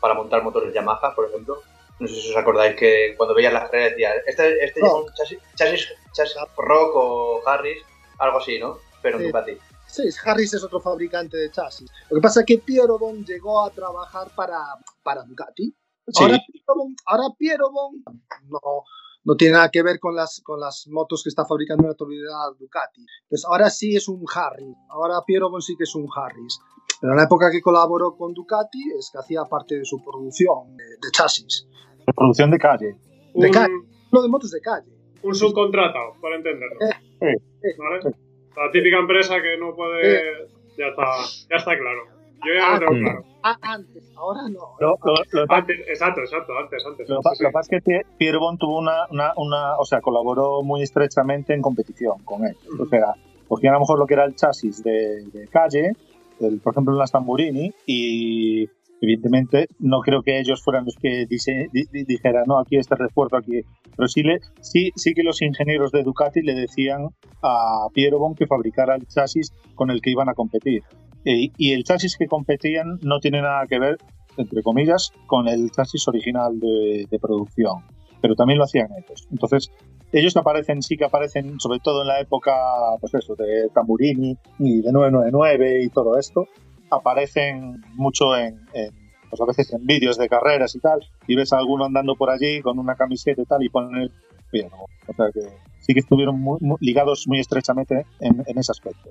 para montar motores Yamaha, por ejemplo. No sé si os acordáis que cuando veías las carreras decían, este, este lleva un chasis, chasis, chasis Rock o Harris, algo así, ¿no? Pero Sí. Ducati. sí, Harris es otro fabricante de chasis. Lo que pasa es que Pierobon llegó a trabajar para, para Ducati. Sí. Ahora Pierobon, ahora Pierobon no, no tiene nada que ver con las, con las motos que está fabricando en la actualidad Ducati. Pues ahora sí es un Harris. Ahora Pierobon sí que es un Harris. Pero en la época que colaboró con Ducati es que hacía parte de su producción de, de chasis. de producción de calle. de Un, calle. Lo de motos de calle. un subcontratado, para entenderlo. Sí. ¿Vale? La típica empresa que no puede. Ya está, ya está claro. Yo ya lo Ah. claro. Ah, antes, ahora no. Lo, lo- lo- Antes, exacto, exacto, antes, antes. Lo, que sí. pasa es que Pie- Pierre Bon tuvo una, una, una- o sea, colaboró muy estrechamente en competición con él. O sea, cogían a lo mejor lo que era el chasis de, de calle, el- por ejemplo en las Tamburini, y evidentemente no creo que ellos fueran los que dise- di- di- dijeran, no, aquí este refuerzo, aquí. Pero sí, le, sí, sí que los ingenieros de Ducati le decían a Piero Bon que fabricara el chasis con el que iban a competir. Y, y el chasis que competían no tiene nada que ver, entre comillas, con el chasis original de, de producción. Pero también lo hacían ellos. Entonces, ellos aparecen, sí que aparecen, sobre todo en la época, pues eso, de Tamburini y de 999 y todo esto, aparecen mucho en, en, pues a veces en vídeos de carreras y tal, y ves a alguno andando por allí con una camiseta y tal y ponen el Pierro. O sea que sí que estuvieron muy- muy- ligados muy estrechamente en, en ese aspecto.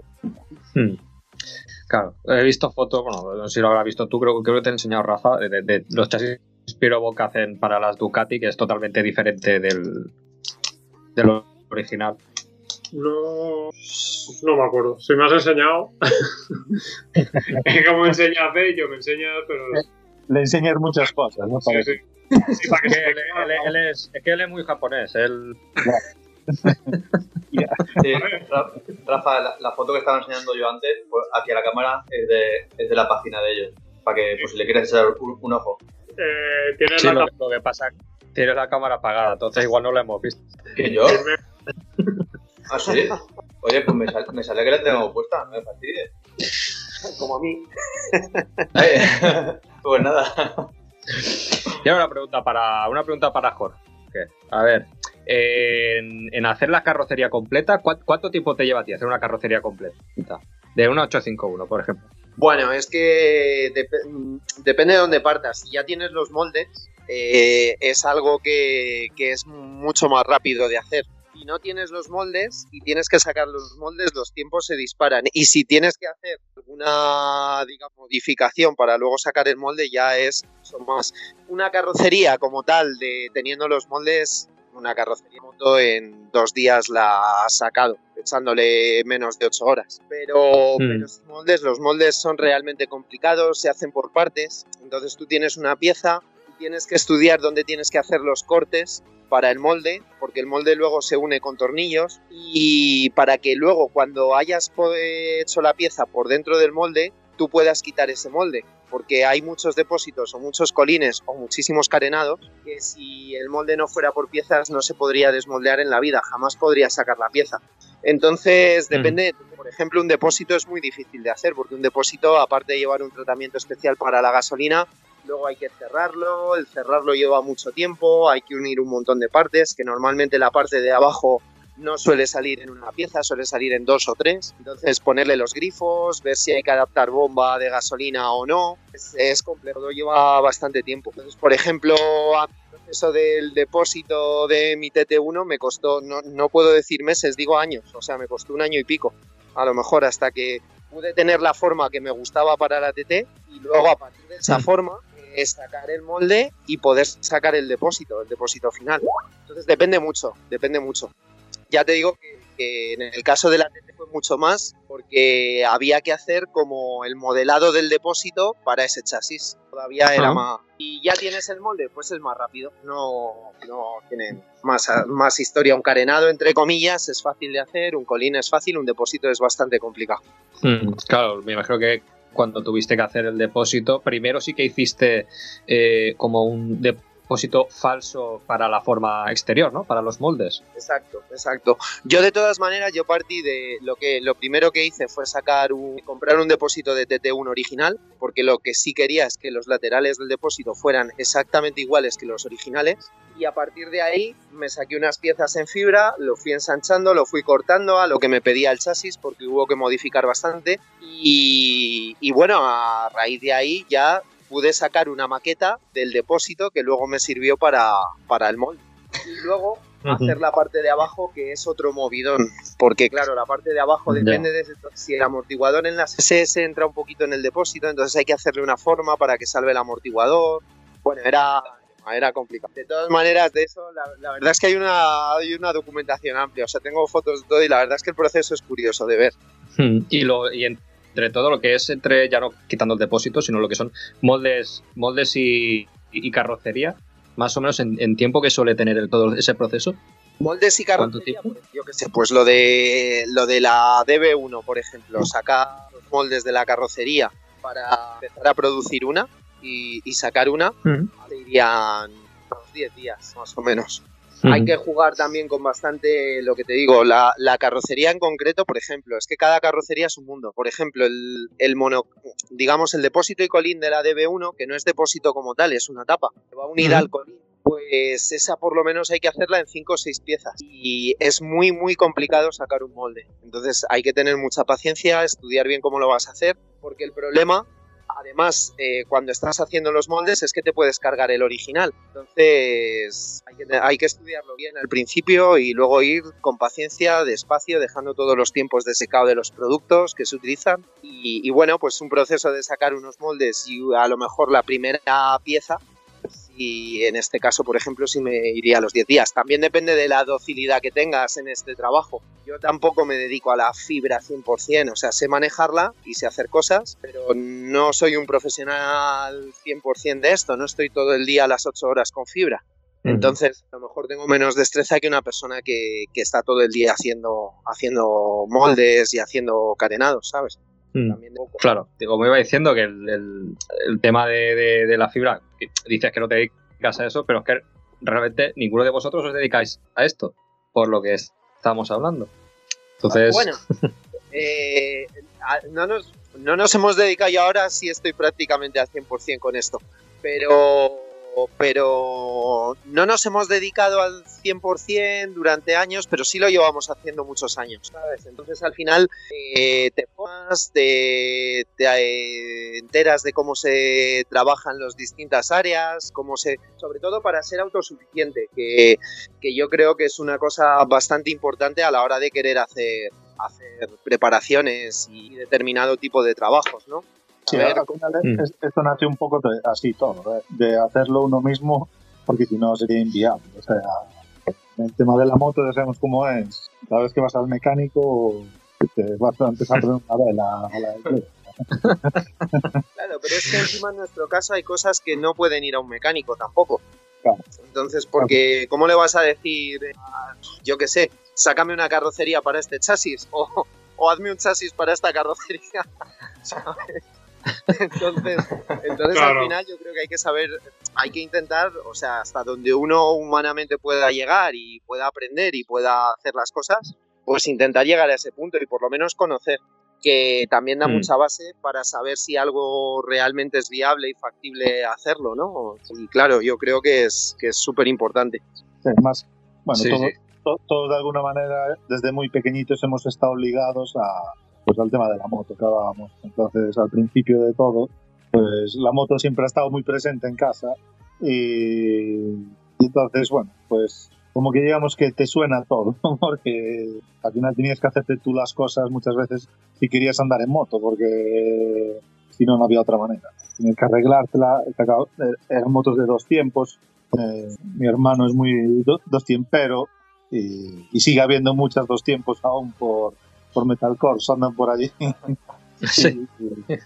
Hmm. Claro, he visto fotos, bueno, no sé si lo habrás visto tú, creo, creo que te he enseñado, Rafa, de, de- de los chasis Spirobo que hacen para las Ducati, que es totalmente diferente del, de lo original. No, no me acuerdo. Si me has enseñado. es como enseñas a yo me enseñas, pero. Le enseñas muchas cosas, ¿no? Sí, Para- sí. Sí, para que Es se que él, él- él es, es que él es muy japonés, él... Rafa, la, la foto que estaba enseñando yo antes, por- hacia la cámara, es de, es de la página de ellos. Para que, pues, si le quieres echar un, un ojo. Eh, tienes Sí, la lo, capa- lo que pasa tiene la cámara apagada, entonces igual no lo hemos visto. ¿Que yo? ¿Ah, sí? Oye, pues me, sal- me sale que la tengo puesta, no me fastidies. Como a mí. Pues nada. Y ahora una pregunta para, una pregunta para Jorge. A ver, en, hacer la carrocería completa, ¿cuá- ¿cuánto tiempo te lleva a ti hacer una carrocería completa? De una 851, por ejemplo. Bueno, es que mm, depende de dónde partas. Si ya tienes los moldes, eh, es algo que, que es mucho más rápido de hacer. Si no tienes los moldes y tienes que sacar los moldes, los tiempos se disparan. Y si tienes que hacer alguna digamos, modificación para luego sacar el molde, ya es son más. Una carrocería como tal, de teniendo los moldes, una carrocería moto en dos días la has sacado, echándole menos de ocho horas. Pero, Mm. pero los moldes, los moldes son realmente complicados, se hacen por partes. Entonces tú tienes una pieza y tienes que estudiar dónde tienes que hacer los cortes para el molde, porque el molde luego se une con tornillos y para que luego cuando hayas hecho la pieza por dentro del molde, tú puedas quitar ese molde, porque hay muchos depósitos o muchos colines o muchísimos carenados que si el molde no fuera por piezas no se podría desmoldear en la vida, jamás podría sacar la pieza. Entonces, depende, por ejemplo, un depósito es muy difícil de hacer, porque un depósito, aparte de llevar un tratamiento especial para la gasolina, luego hay que cerrarlo, el cerrarlo lleva mucho tiempo, hay que unir un montón de partes, que normalmente la parte de abajo no suele salir en una pieza, suele salir en dos o tres. Entonces ponerle los grifos, ver si hay que adaptar bomba de gasolina o no, es, es complejo, lleva bastante tiempo. Entonces, por ejemplo, a proceso del depósito de mi TT1 me costó, no, no puedo decir meses, digo años, o sea, me costó un año y pico, a lo mejor hasta que pude tener la forma que me gustaba para la TT y luego a partir de esa forma eh, sacar el molde y poder sacar el depósito, el depósito final. Entonces depende mucho, depende mucho. Ya te digo que, que en el caso de la TT fue mucho más porque había que hacer como el modelado del depósito para ese chasis. Todavía era más... Y ya tienes el molde, pues es más rápido. No, no tiene más, más historia. Un carenado, entre comillas, es fácil de hacer. Un colín es fácil, un depósito es bastante complicado. Mm, claro, me imagino que cuando tuviste que hacer el depósito, primero sí que hiciste eh, como un depósito falso para la forma exterior, ¿no? Para los moldes. Exacto, exacto. Yo de todas maneras, yo partí de lo que lo primero que hice fue sacar un comprar un depósito de TT1 original, porque lo que sí quería es que los laterales del depósito fueran exactamente iguales que los originales. Y a partir de ahí me saqué unas piezas en fibra, lo fui ensanchando, lo fui cortando a lo que me pedía el chasis, porque hubo que modificar bastante. Y, y bueno, a raíz de ahí ya pude sacar una maqueta del depósito que luego me sirvió para, para el molde. Y luego hacer la parte de abajo que es otro movidón porque claro la parte de abajo depende de si el amortiguador en las SS entra un poquito en el depósito entonces hay que hacerle una forma para que salve el amortiguador. Bueno era era complicado. De todas maneras de eso la, la verdad es que hay una hay una documentación amplia. O sea tengo fotos de todo y la verdad es que el proceso es curioso de ver. Y, lo, y entre todo lo que es entre, ya no quitando el depósito, sino lo que son moldes, moldes y, y carrocería, más o menos en, en tiempo que suele tener el, todo ese proceso. Moldes y ¿Cuánto carrocería, tiempo? pues, yo qué sé, pues lo de lo de la DB1, por ejemplo, sacar los moldes de la carrocería para empezar a producir una y, y sacar una, te irían unos 10 días, más o menos. Hay que jugar también con bastante, lo que te digo, la, la carrocería en concreto, por ejemplo, es que cada carrocería es un mundo. Por ejemplo, el, el mono, digamos, el depósito y colín de la DB1, que no es depósito como tal, es una tapa, que va unida Ujú. al colín. Pues esa por lo menos hay que hacerla en 5 o 6 piezas. Y es muy, muy complicado sacar un molde. Entonces hay que tener mucha paciencia, estudiar bien cómo lo vas a hacer, porque el problema, además, eh, cuando estás haciendo los moldes es que te puedes cargar el original. Entonces, hay que, hay que, estudiarlo bien al principio y luego ir con paciencia, despacio, dejando todos los tiempos de secado de los productos que se utilizan. Y, y bueno, pues un proceso de sacar unos moldes y a lo mejor la primera pieza y en este caso, por ejemplo, sí me iría a los 10 días. También depende de la docilidad que tengas en este trabajo. Yo tampoco me dedico a la fibra 100%, o sea, sé manejarla y sé hacer cosas, pero no soy un profesional 100% de esto, no estoy todo el día a las 8 horas con fibra. Entonces, a lo mejor tengo menos destreza que una persona que, que está todo el día haciendo, haciendo moldes y haciendo carenados, ¿sabes? Mm. Claro, como iba diciendo, que el, el, el tema de, de, de, la fibra, dices que no te dedicas a eso, pero es que realmente ninguno de vosotros os dedicáis a esto, por lo que estamos hablando. Entonces. Bueno, eh, no, nos, no nos hemos dedicado y ahora sí estoy prácticamente al 100% con esto, pero pero no nos hemos dedicado al 100% durante años, pero sí lo llevamos haciendo muchos años. Entonces al final eh, te formas, te eh, enteras de cómo se trabajan las distintas áreas, cómo se, sobre todo para ser autosuficiente, que, que yo creo que es una cosa bastante importante a la hora de querer hacer, hacer preparaciones y determinado tipo de trabajos, ¿no? Sí, ver, al final mm. esto nace un poco de, así todo, ¿eh? de hacerlo uno mismo, porque si no sería inviable. O sea, el tema de la moto ya sabemos cómo es. Cada vez que vas al mecánico, te vas a empezar a poner una vela a la Claro, pero es que encima en nuestro caso hay cosas que no pueden ir a un mecánico tampoco. Claro. Entonces, porque ¿cómo le vas a decir, yo qué sé, sácame una carrocería para este chasis? O, o hazme un chasis para esta carrocería. ¿Sabes? Entonces, entonces claro. al final yo creo que hay que saber, hay que intentar, o sea, hasta donde uno humanamente pueda llegar y pueda aprender y pueda hacer las cosas, pues intentar llegar a ese punto y por lo menos conocer, que también da mm. mucha base para saber si algo realmente es viable y factible hacerlo, ¿no? Y claro, yo creo que es que es súper importante. Sí, más, bueno, sí, todos, sí. To, todos de alguna manera desde muy pequeñitos hemos estado ligados a, pues al tema de la moto que hablábamos. Entonces, al principio de todo, pues la moto siempre ha estado muy presente en casa y, y entonces, bueno, pues como que digamos que te suena todo, porque al final tenías que hacerte tú las cosas muchas veces si querías andar en moto, porque si no, no había otra manera. Tienes que arreglártela, eran motos de dos tiempos, eh, mi hermano es muy do, dos tiempero y, y sigue habiendo muchas dos tiempos aún por, por metalcore andan por allí. Sí. y, y,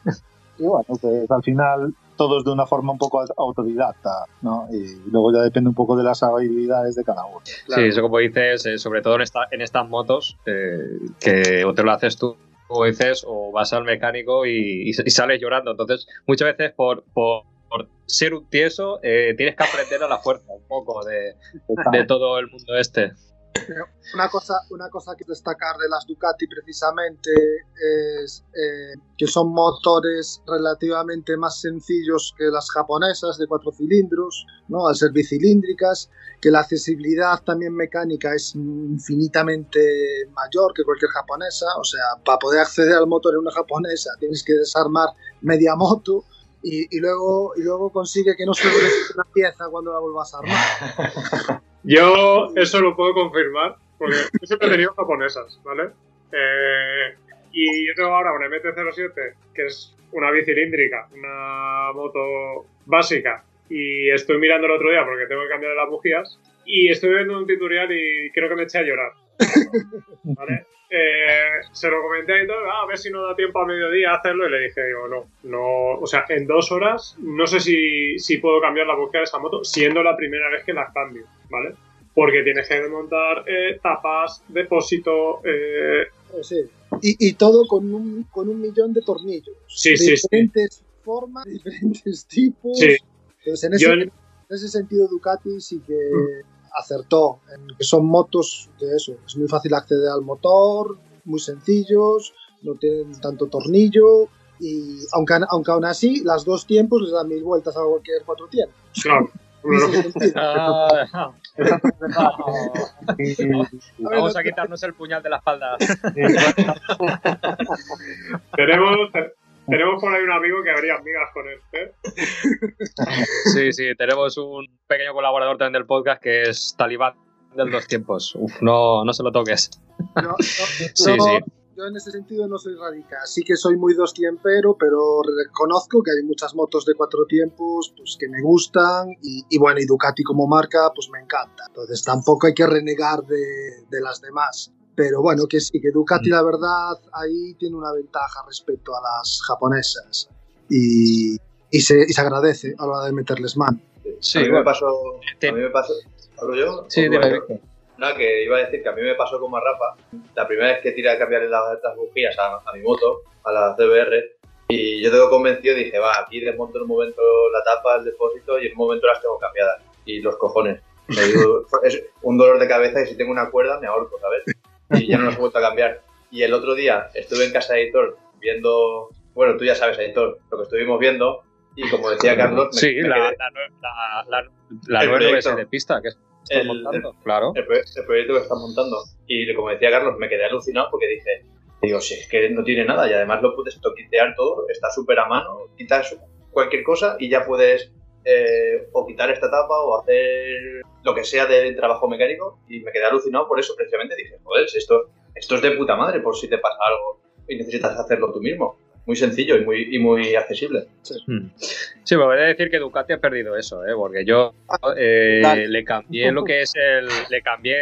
y, bueno, pues al final todos de una forma un poco autodidacta, ¿no? Y luego ya depende un poco de las habilidades de cada uno. Claro. Sí, eso como dices, eh, sobre todo en, esta, en estas motos, eh, que o te lo haces tú o dices, o vas al mecánico y, y, y sales llorando. Entonces, muchas veces por, por, por ser un tieso, eh, tienes que aprender a la fuerza un poco de, de todo el mundo este. Una cosa, una cosa que destacar de las Ducati precisamente es eh, que son motores relativamente más sencillos que las japonesas de cuatro cilindros, ¿no? al ser bicilíndricas, que la accesibilidad también mecánica es infinitamente mayor que cualquier japonesa, o sea, para poder acceder al motor en una japonesa tienes que desarmar media moto, y, y, luego, y luego consigue que no se una pieza cuando la vuelvas a armar. Yo eso lo puedo confirmar, porque yo siempre he tenido japonesas, ¿vale? Eh, y yo tengo ahora una MT-07, que es una bicilíndrica, una moto básica, y estoy mirando el otro día porque tengo que cambiar las bujías, y estoy viendo un tutorial y creo que me eché a llorar. ¿Vale? Eh, se lo comenté todo, ah, a ver si no da tiempo a mediodía hacerlo y le dije, digo, no, no, o sea, en dos horas no sé si, si puedo cambiar la búsqueda de esa moto siendo la primera vez que la cambio, ¿vale? Porque tienes que desmontar eh, tapas, depósito... Eh... Sí. Y, y, todo con un, con un millón de tornillos. Sí, de sí, diferentes formas, diferentes tipos. Sí. Entonces, en ese, Yo... en ese sentido, Ducati sí que... Mm acertó en que son motos que eso, es muy fácil acceder al motor, muy sencillos, no tienen tanto tornillo y aunque, aunque aún así las dos tiempos les dan mil vueltas a cualquier cuatro tiempos. Claro. Ah, Vamos a quitarnos el puñal de la espalda. tenemos, tenemos por ahí un amigo que habría amigas con él. ¿eh? Sí, sí, tenemos un pequeño colaborador también del podcast que es Talibán del dos tiempos. Uf, no, no se lo toques. No, no, Sí, no, sí. Yo en ese sentido no soy radical. Sí que soy muy dos tiempero, pero reconozco que hay muchas motos de cuatro tiempos pues, que me gustan y, y bueno, y Ducati como marca pues me encanta. Entonces tampoco hay que renegar de, de las demás. Pero bueno, que sí, que Ducati la verdad ahí tiene una ventaja respecto a las japonesas y, y, se, y se agradece a la hora de meterles mano. Sí, a mí me bueno. pasó. Te- A mí me pasó. ¿Hablo yo? Sí, ¿O dime, tú? Víctor. Nada, que iba a decir que a mí me pasó como a Rafa. La primera vez que tiré a cambiar las, las bujías a, a mi moto, a la CBR, y yo tengo convencido dije, va, aquí desmonto en un momento la tapa, el depósito, y en un momento las tengo cambiadas. Y los cojones. Me digo, es un dolor de cabeza y si tengo una cuerda me ahorco, ¿sabes? Y ya no las he vuelto a cambiar. Y el otro día estuve en casa de Editor viendo, bueno, tú ya sabes, Editor, lo que estuvimos viendo, y como decía Carlos, me, Sí, me la, quedé- la, la, la, la El 9 proyecto. de pista que estoy El- montando. Claro. el, el proyecto que están montando. Y como decía Carlos, me quedé alucinado porque dije, digo, si es que no tiene nada y además lo puedes toquitear todo, está súper a mano, quitas cualquier cosa y ya puedes eh, o quitar esta tapa o hacer lo que sea de trabajo mecánico y me quedé alucinado por eso precisamente. Dije, joder, si esto, esto es de puta madre por si te pasa algo y necesitas hacerlo tú mismo. Muy sencillo y muy, y muy accesible. Hmm. Sí, pero voy a decir que Ducati ha perdido eso, ¿eh? porque yo eh, Dale. le cambié lo que es el. Le cambié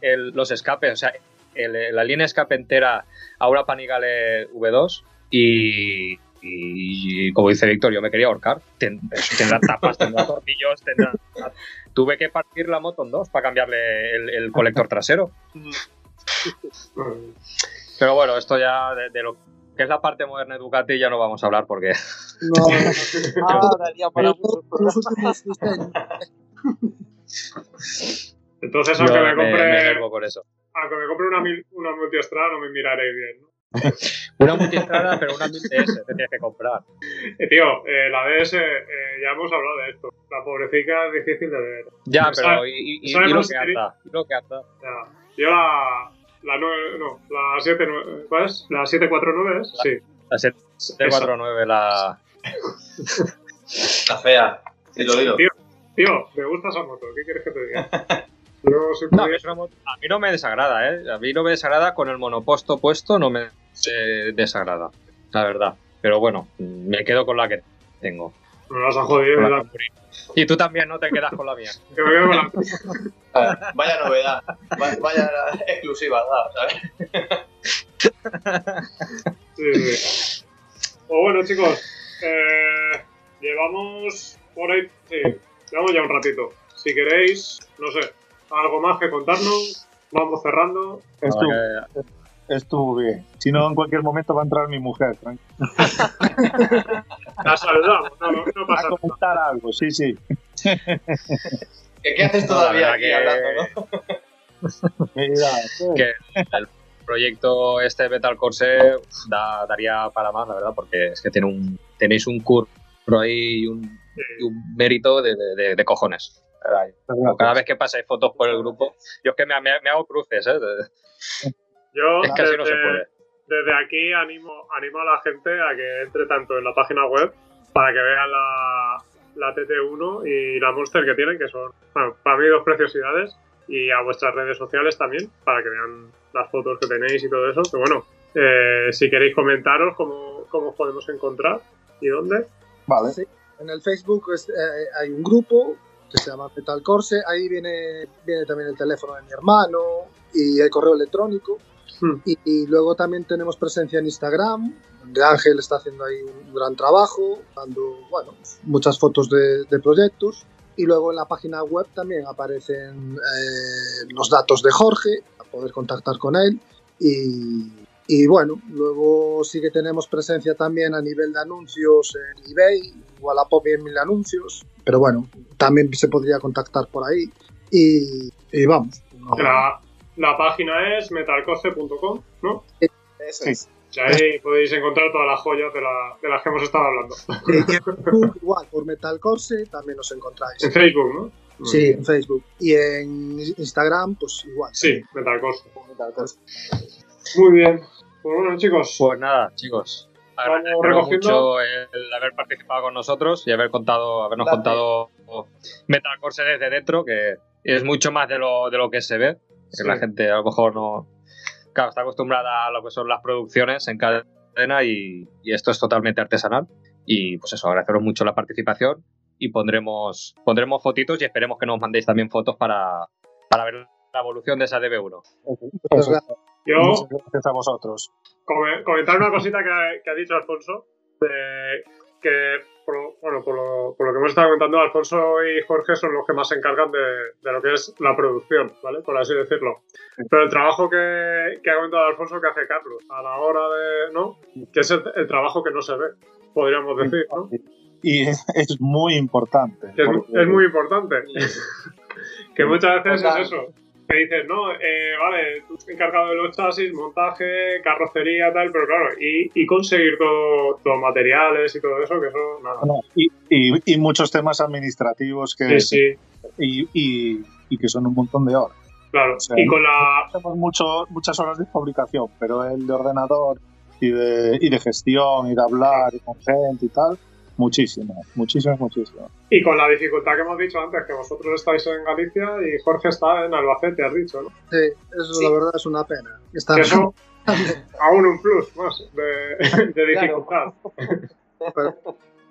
el- los escapes, o sea, el- la línea escape entera a una Panigale V2 y. y como dice Víctor, yo me quería ahorcar. Ten- tendrá tapas, tendrá tornillos, tendrá. Tuve que partir la moto en dos para cambiarle el, el colector trasero. Pero bueno, esto ya de, de lo que es la parte moderna de Ducati ya no vamos a hablar porque. No, Ah, daría para Entonces, yo aunque me me, me compre, enervo por eso. aunque me compre una, una multiestrada, no me miraréis bien. ¿no? Una multientrada, pero una 1000DS te tienes que comprar. Eh, tío, eh, la DS, eh, ya hemos hablado de esto. La pobrecita es difícil de ver. Ya, pero y, y- y esa lo que anda. y lo que anda. Ya. Yo la. La 9. No, la 7. ¿Cuál es? ¿La 749 es? Sí. La 749, la. La fea. Dilo, dilo. Tío, tío, me gusta esa moto. ¿Qué quieres que te diga? No, a, mí muy- es una moto- a mí no me desagrada, ¿eh? A mí no me desagrada con el monoposto puesto, no me eh, desagrada, la verdad. Pero bueno, me quedo con la que tengo. Me vas a joder, ¿verdad? Y tú también no te quedas con la mía. Que me quedo con la. Vaya novedad, va- vaya exclusiva, ¿sabes? Sí, sí. Pues bueno, chicos, eh, llevamos por ahí, sí, llevamos ya un ratito. Si queréis, no sé, algo más que contarnos, vamos cerrando. Estuvo, Eh, estuvo bien. Si no, en cualquier momento va a entrar mi mujer. tranquilo. La saludamos, no, no, no A pasa nada. comentar algo, sí, sí. ¿Qué, qué haces No, todavía aquí que- hablando, no? Mira, que el proyecto este Metal Corse da- daría para más, la verdad, porque es que tiene un, tenéis un curro ahí y un, y un mérito de, de- de- de cojones. Verdad. Cada vez que pasáis fotos por el grupo, yo es que me, me- me hago cruces, ¿eh? Yo Es que así no se desde, puede. desde aquí animo, animo a la gente a que entre tanto en la página web para que vean la, la TT1 y la Monster que tienen, que son bueno, para mí dos preciosidades, y a vuestras redes sociales también, para que vean las fotos que tenéis y todo eso. Que bueno, eh, si queréis comentaros cómo, cómo os podemos encontrar y dónde. Vale. Sí. En el Facebook es- eh, hay un grupo que se llama Metal Corse. Ahí viene, viene también el teléfono de mi hermano y el correo electrónico. Hmm. Y, y luego también tenemos presencia en Instagram, donde Ángel está haciendo ahí un gran trabajo, dando bueno, muchas fotos de, de proyectos. Y luego en la página web también aparecen eh, los datos de Jorge, para poder contactar con él. Y, y bueno, luego sí que tenemos presencia también a nivel de anuncios en eBay, Wallapop y en mil anuncios, pero bueno, también se podría contactar por ahí. Y, y vamos. no- La, la página es metalcoce.com, ¿no? Eso Sí. es. Sea, ahí podéis encontrar todas las joyas de, la- de las que hemos estado hablando. y en Facebook, igual, por Metal Corse también nos encontráis. En Facebook, ¿no? Sí, en Facebook. Y en Instagram, pues igual. Sí, Metalcoce. Tal cosa. Muy bien. Pues bueno, chicos. Pues nada, chicos, vamos Agradecemos recogiendo. mucho el haber participado con nosotros y haber contado, habernos Gracias. contado Metalcore desde dentro, que es mucho más de lo, de lo que se ve. Que Sí. la gente a lo mejor no. Claro, está acostumbrada a lo que son las producciones en cadena y, y esto es totalmente artesanal. Y pues eso, agradeceros mucho la participación y pondremos, pondremos fotitos y esperemos que nos mandéis también fotos para, para ver la evolución de esa DB1. Eso, Yo, muchas gracias a vosotros. come- comentar una cosita que ha, que ha dicho Alfonso, de que, por, lo- bueno, por lo, por lo que hemos estado comentando, Alfonso y Jorge son los que más se encargan de, de lo que es la producción, ¿vale? Por así decirlo. Pero el trabajo que, que ha comentado Alfonso que hace Carlos a la hora de, ¿no? Que es el, el trabajo que no se ve, podríamos decir, ¿no? Y es, es muy importante. Es, porque- es muy importante. que muchas veces es eso. Que dices, no, eh, vale, tú estás encargado de los chasis, montaje, carrocería, tal, pero claro, y, y conseguir todo, todo materiales y todo eso, que eso, nada. No, y, y- y muchos temas administrativos que, Sí, sí, Y, que son un montón de horas. claro. Sí. Y con la. Hacemos mucho, muchas horas de fabricación, pero el de ordenador y de, y de gestión y de hablar y con gente y tal, muchísimo, muchísimo, muchísimo. Y con la dificultad que hemos dicho antes, que vosotros estáis en Galicia y Jorge está en Albacete, has dicho, ¿no? Sí, eso Sí. la verdad es una pena. Está eso, aún un plus más de, de dificultad. pero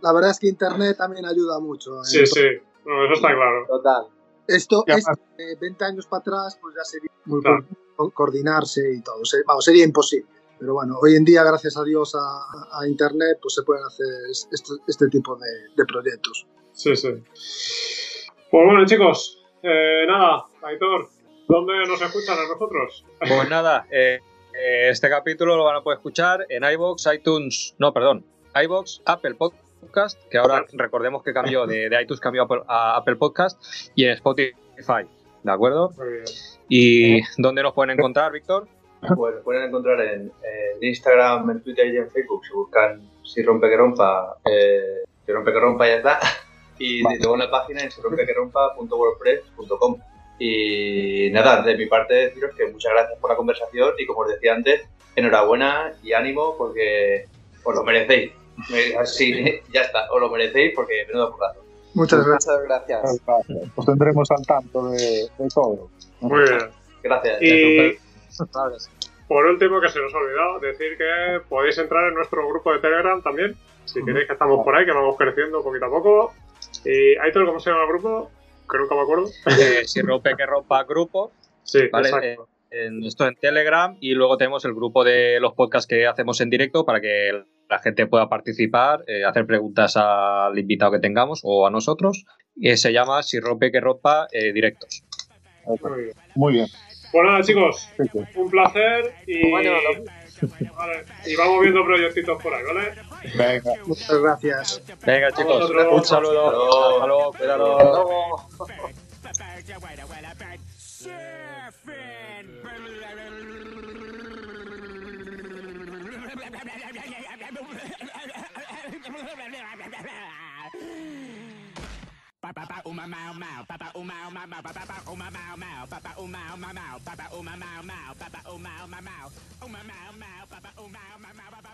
la verdad es que Internet también ayuda mucho. Sí, sí, no, eso está claro. Total. Esto es además- eh, 20 años para atrás, pues ya sería muy Claro. co- coordinarse y todo. Se- Vamos, sería imposible. Pero bueno, hoy en día, gracias a Dios, a, a Internet, pues se pueden hacer es- este, este tipo de, de proyectos. Sí, sí. Pues bueno, chicos, eh, nada, Aitor, ¿dónde nos escuchan a nosotros? Pues nada, eh, eh, este capítulo lo van a poder escuchar en iBox, iTunes, no, perdón, iBox, Apple Podcast, que ahora recordemos que cambió de, de iTunes cambió a Apple- a Apple Podcast y en Spotify, ¿de acuerdo? Muy bien. ¿Y dónde nos pueden encontrar, Víctor? Pues lo pueden encontrar en, en Instagram, en Twitter y en Facebook. Si buscan Si Rompe Que Rompa, eh, Si Rompe Que Rompa ya está. Y Vale. luego en la página en sirompequerompa.wordpress.com. Y nada, de mi parte deciros que muchas gracias por la conversación y como os decía antes, enhorabuena y ánimo porque os lo merecéis. Me- Sí, ya está, os lo merecéis porque menudo currazo. Muchas gracias. Muchas gracias. Muchas gracias. Os tendremos al tanto de, de todo. Muy bien. Gracias. Y por último, que se nos ha olvidado, decir que podéis entrar en nuestro grupo de Telegram también, si queréis que estamos por ahí, que vamos creciendo poquito a poco. Y Aitor, ¿cómo se llama el grupo? Que nunca me acuerdo. Eh, si rompe que rompa grupo, Sí, Vale, exacto. en, esto en Telegram y luego tenemos el grupo de los podcasts que hacemos en directo para que la gente pueda participar, eh, hacer preguntas al invitado que tengamos o a nosotros. Y se llama Si rompe que rompa eh, directos. Muy bien. Muy bien. Pues nada, chicos, un placer y, Bueno, vale, y vamos viendo proyectitos por ahí, ¿vale? Venga. Muchas gracias. Venga, chicos, un saludo. Hasta luego. ba ba ba oh my mow mow ba ba oh my mow mow ba ba ba oh my mow mow ba ba oh my mow mow ba ba oh my mow mow ba ba oh my mow mow oh my mow mow ba ba oh my mow mow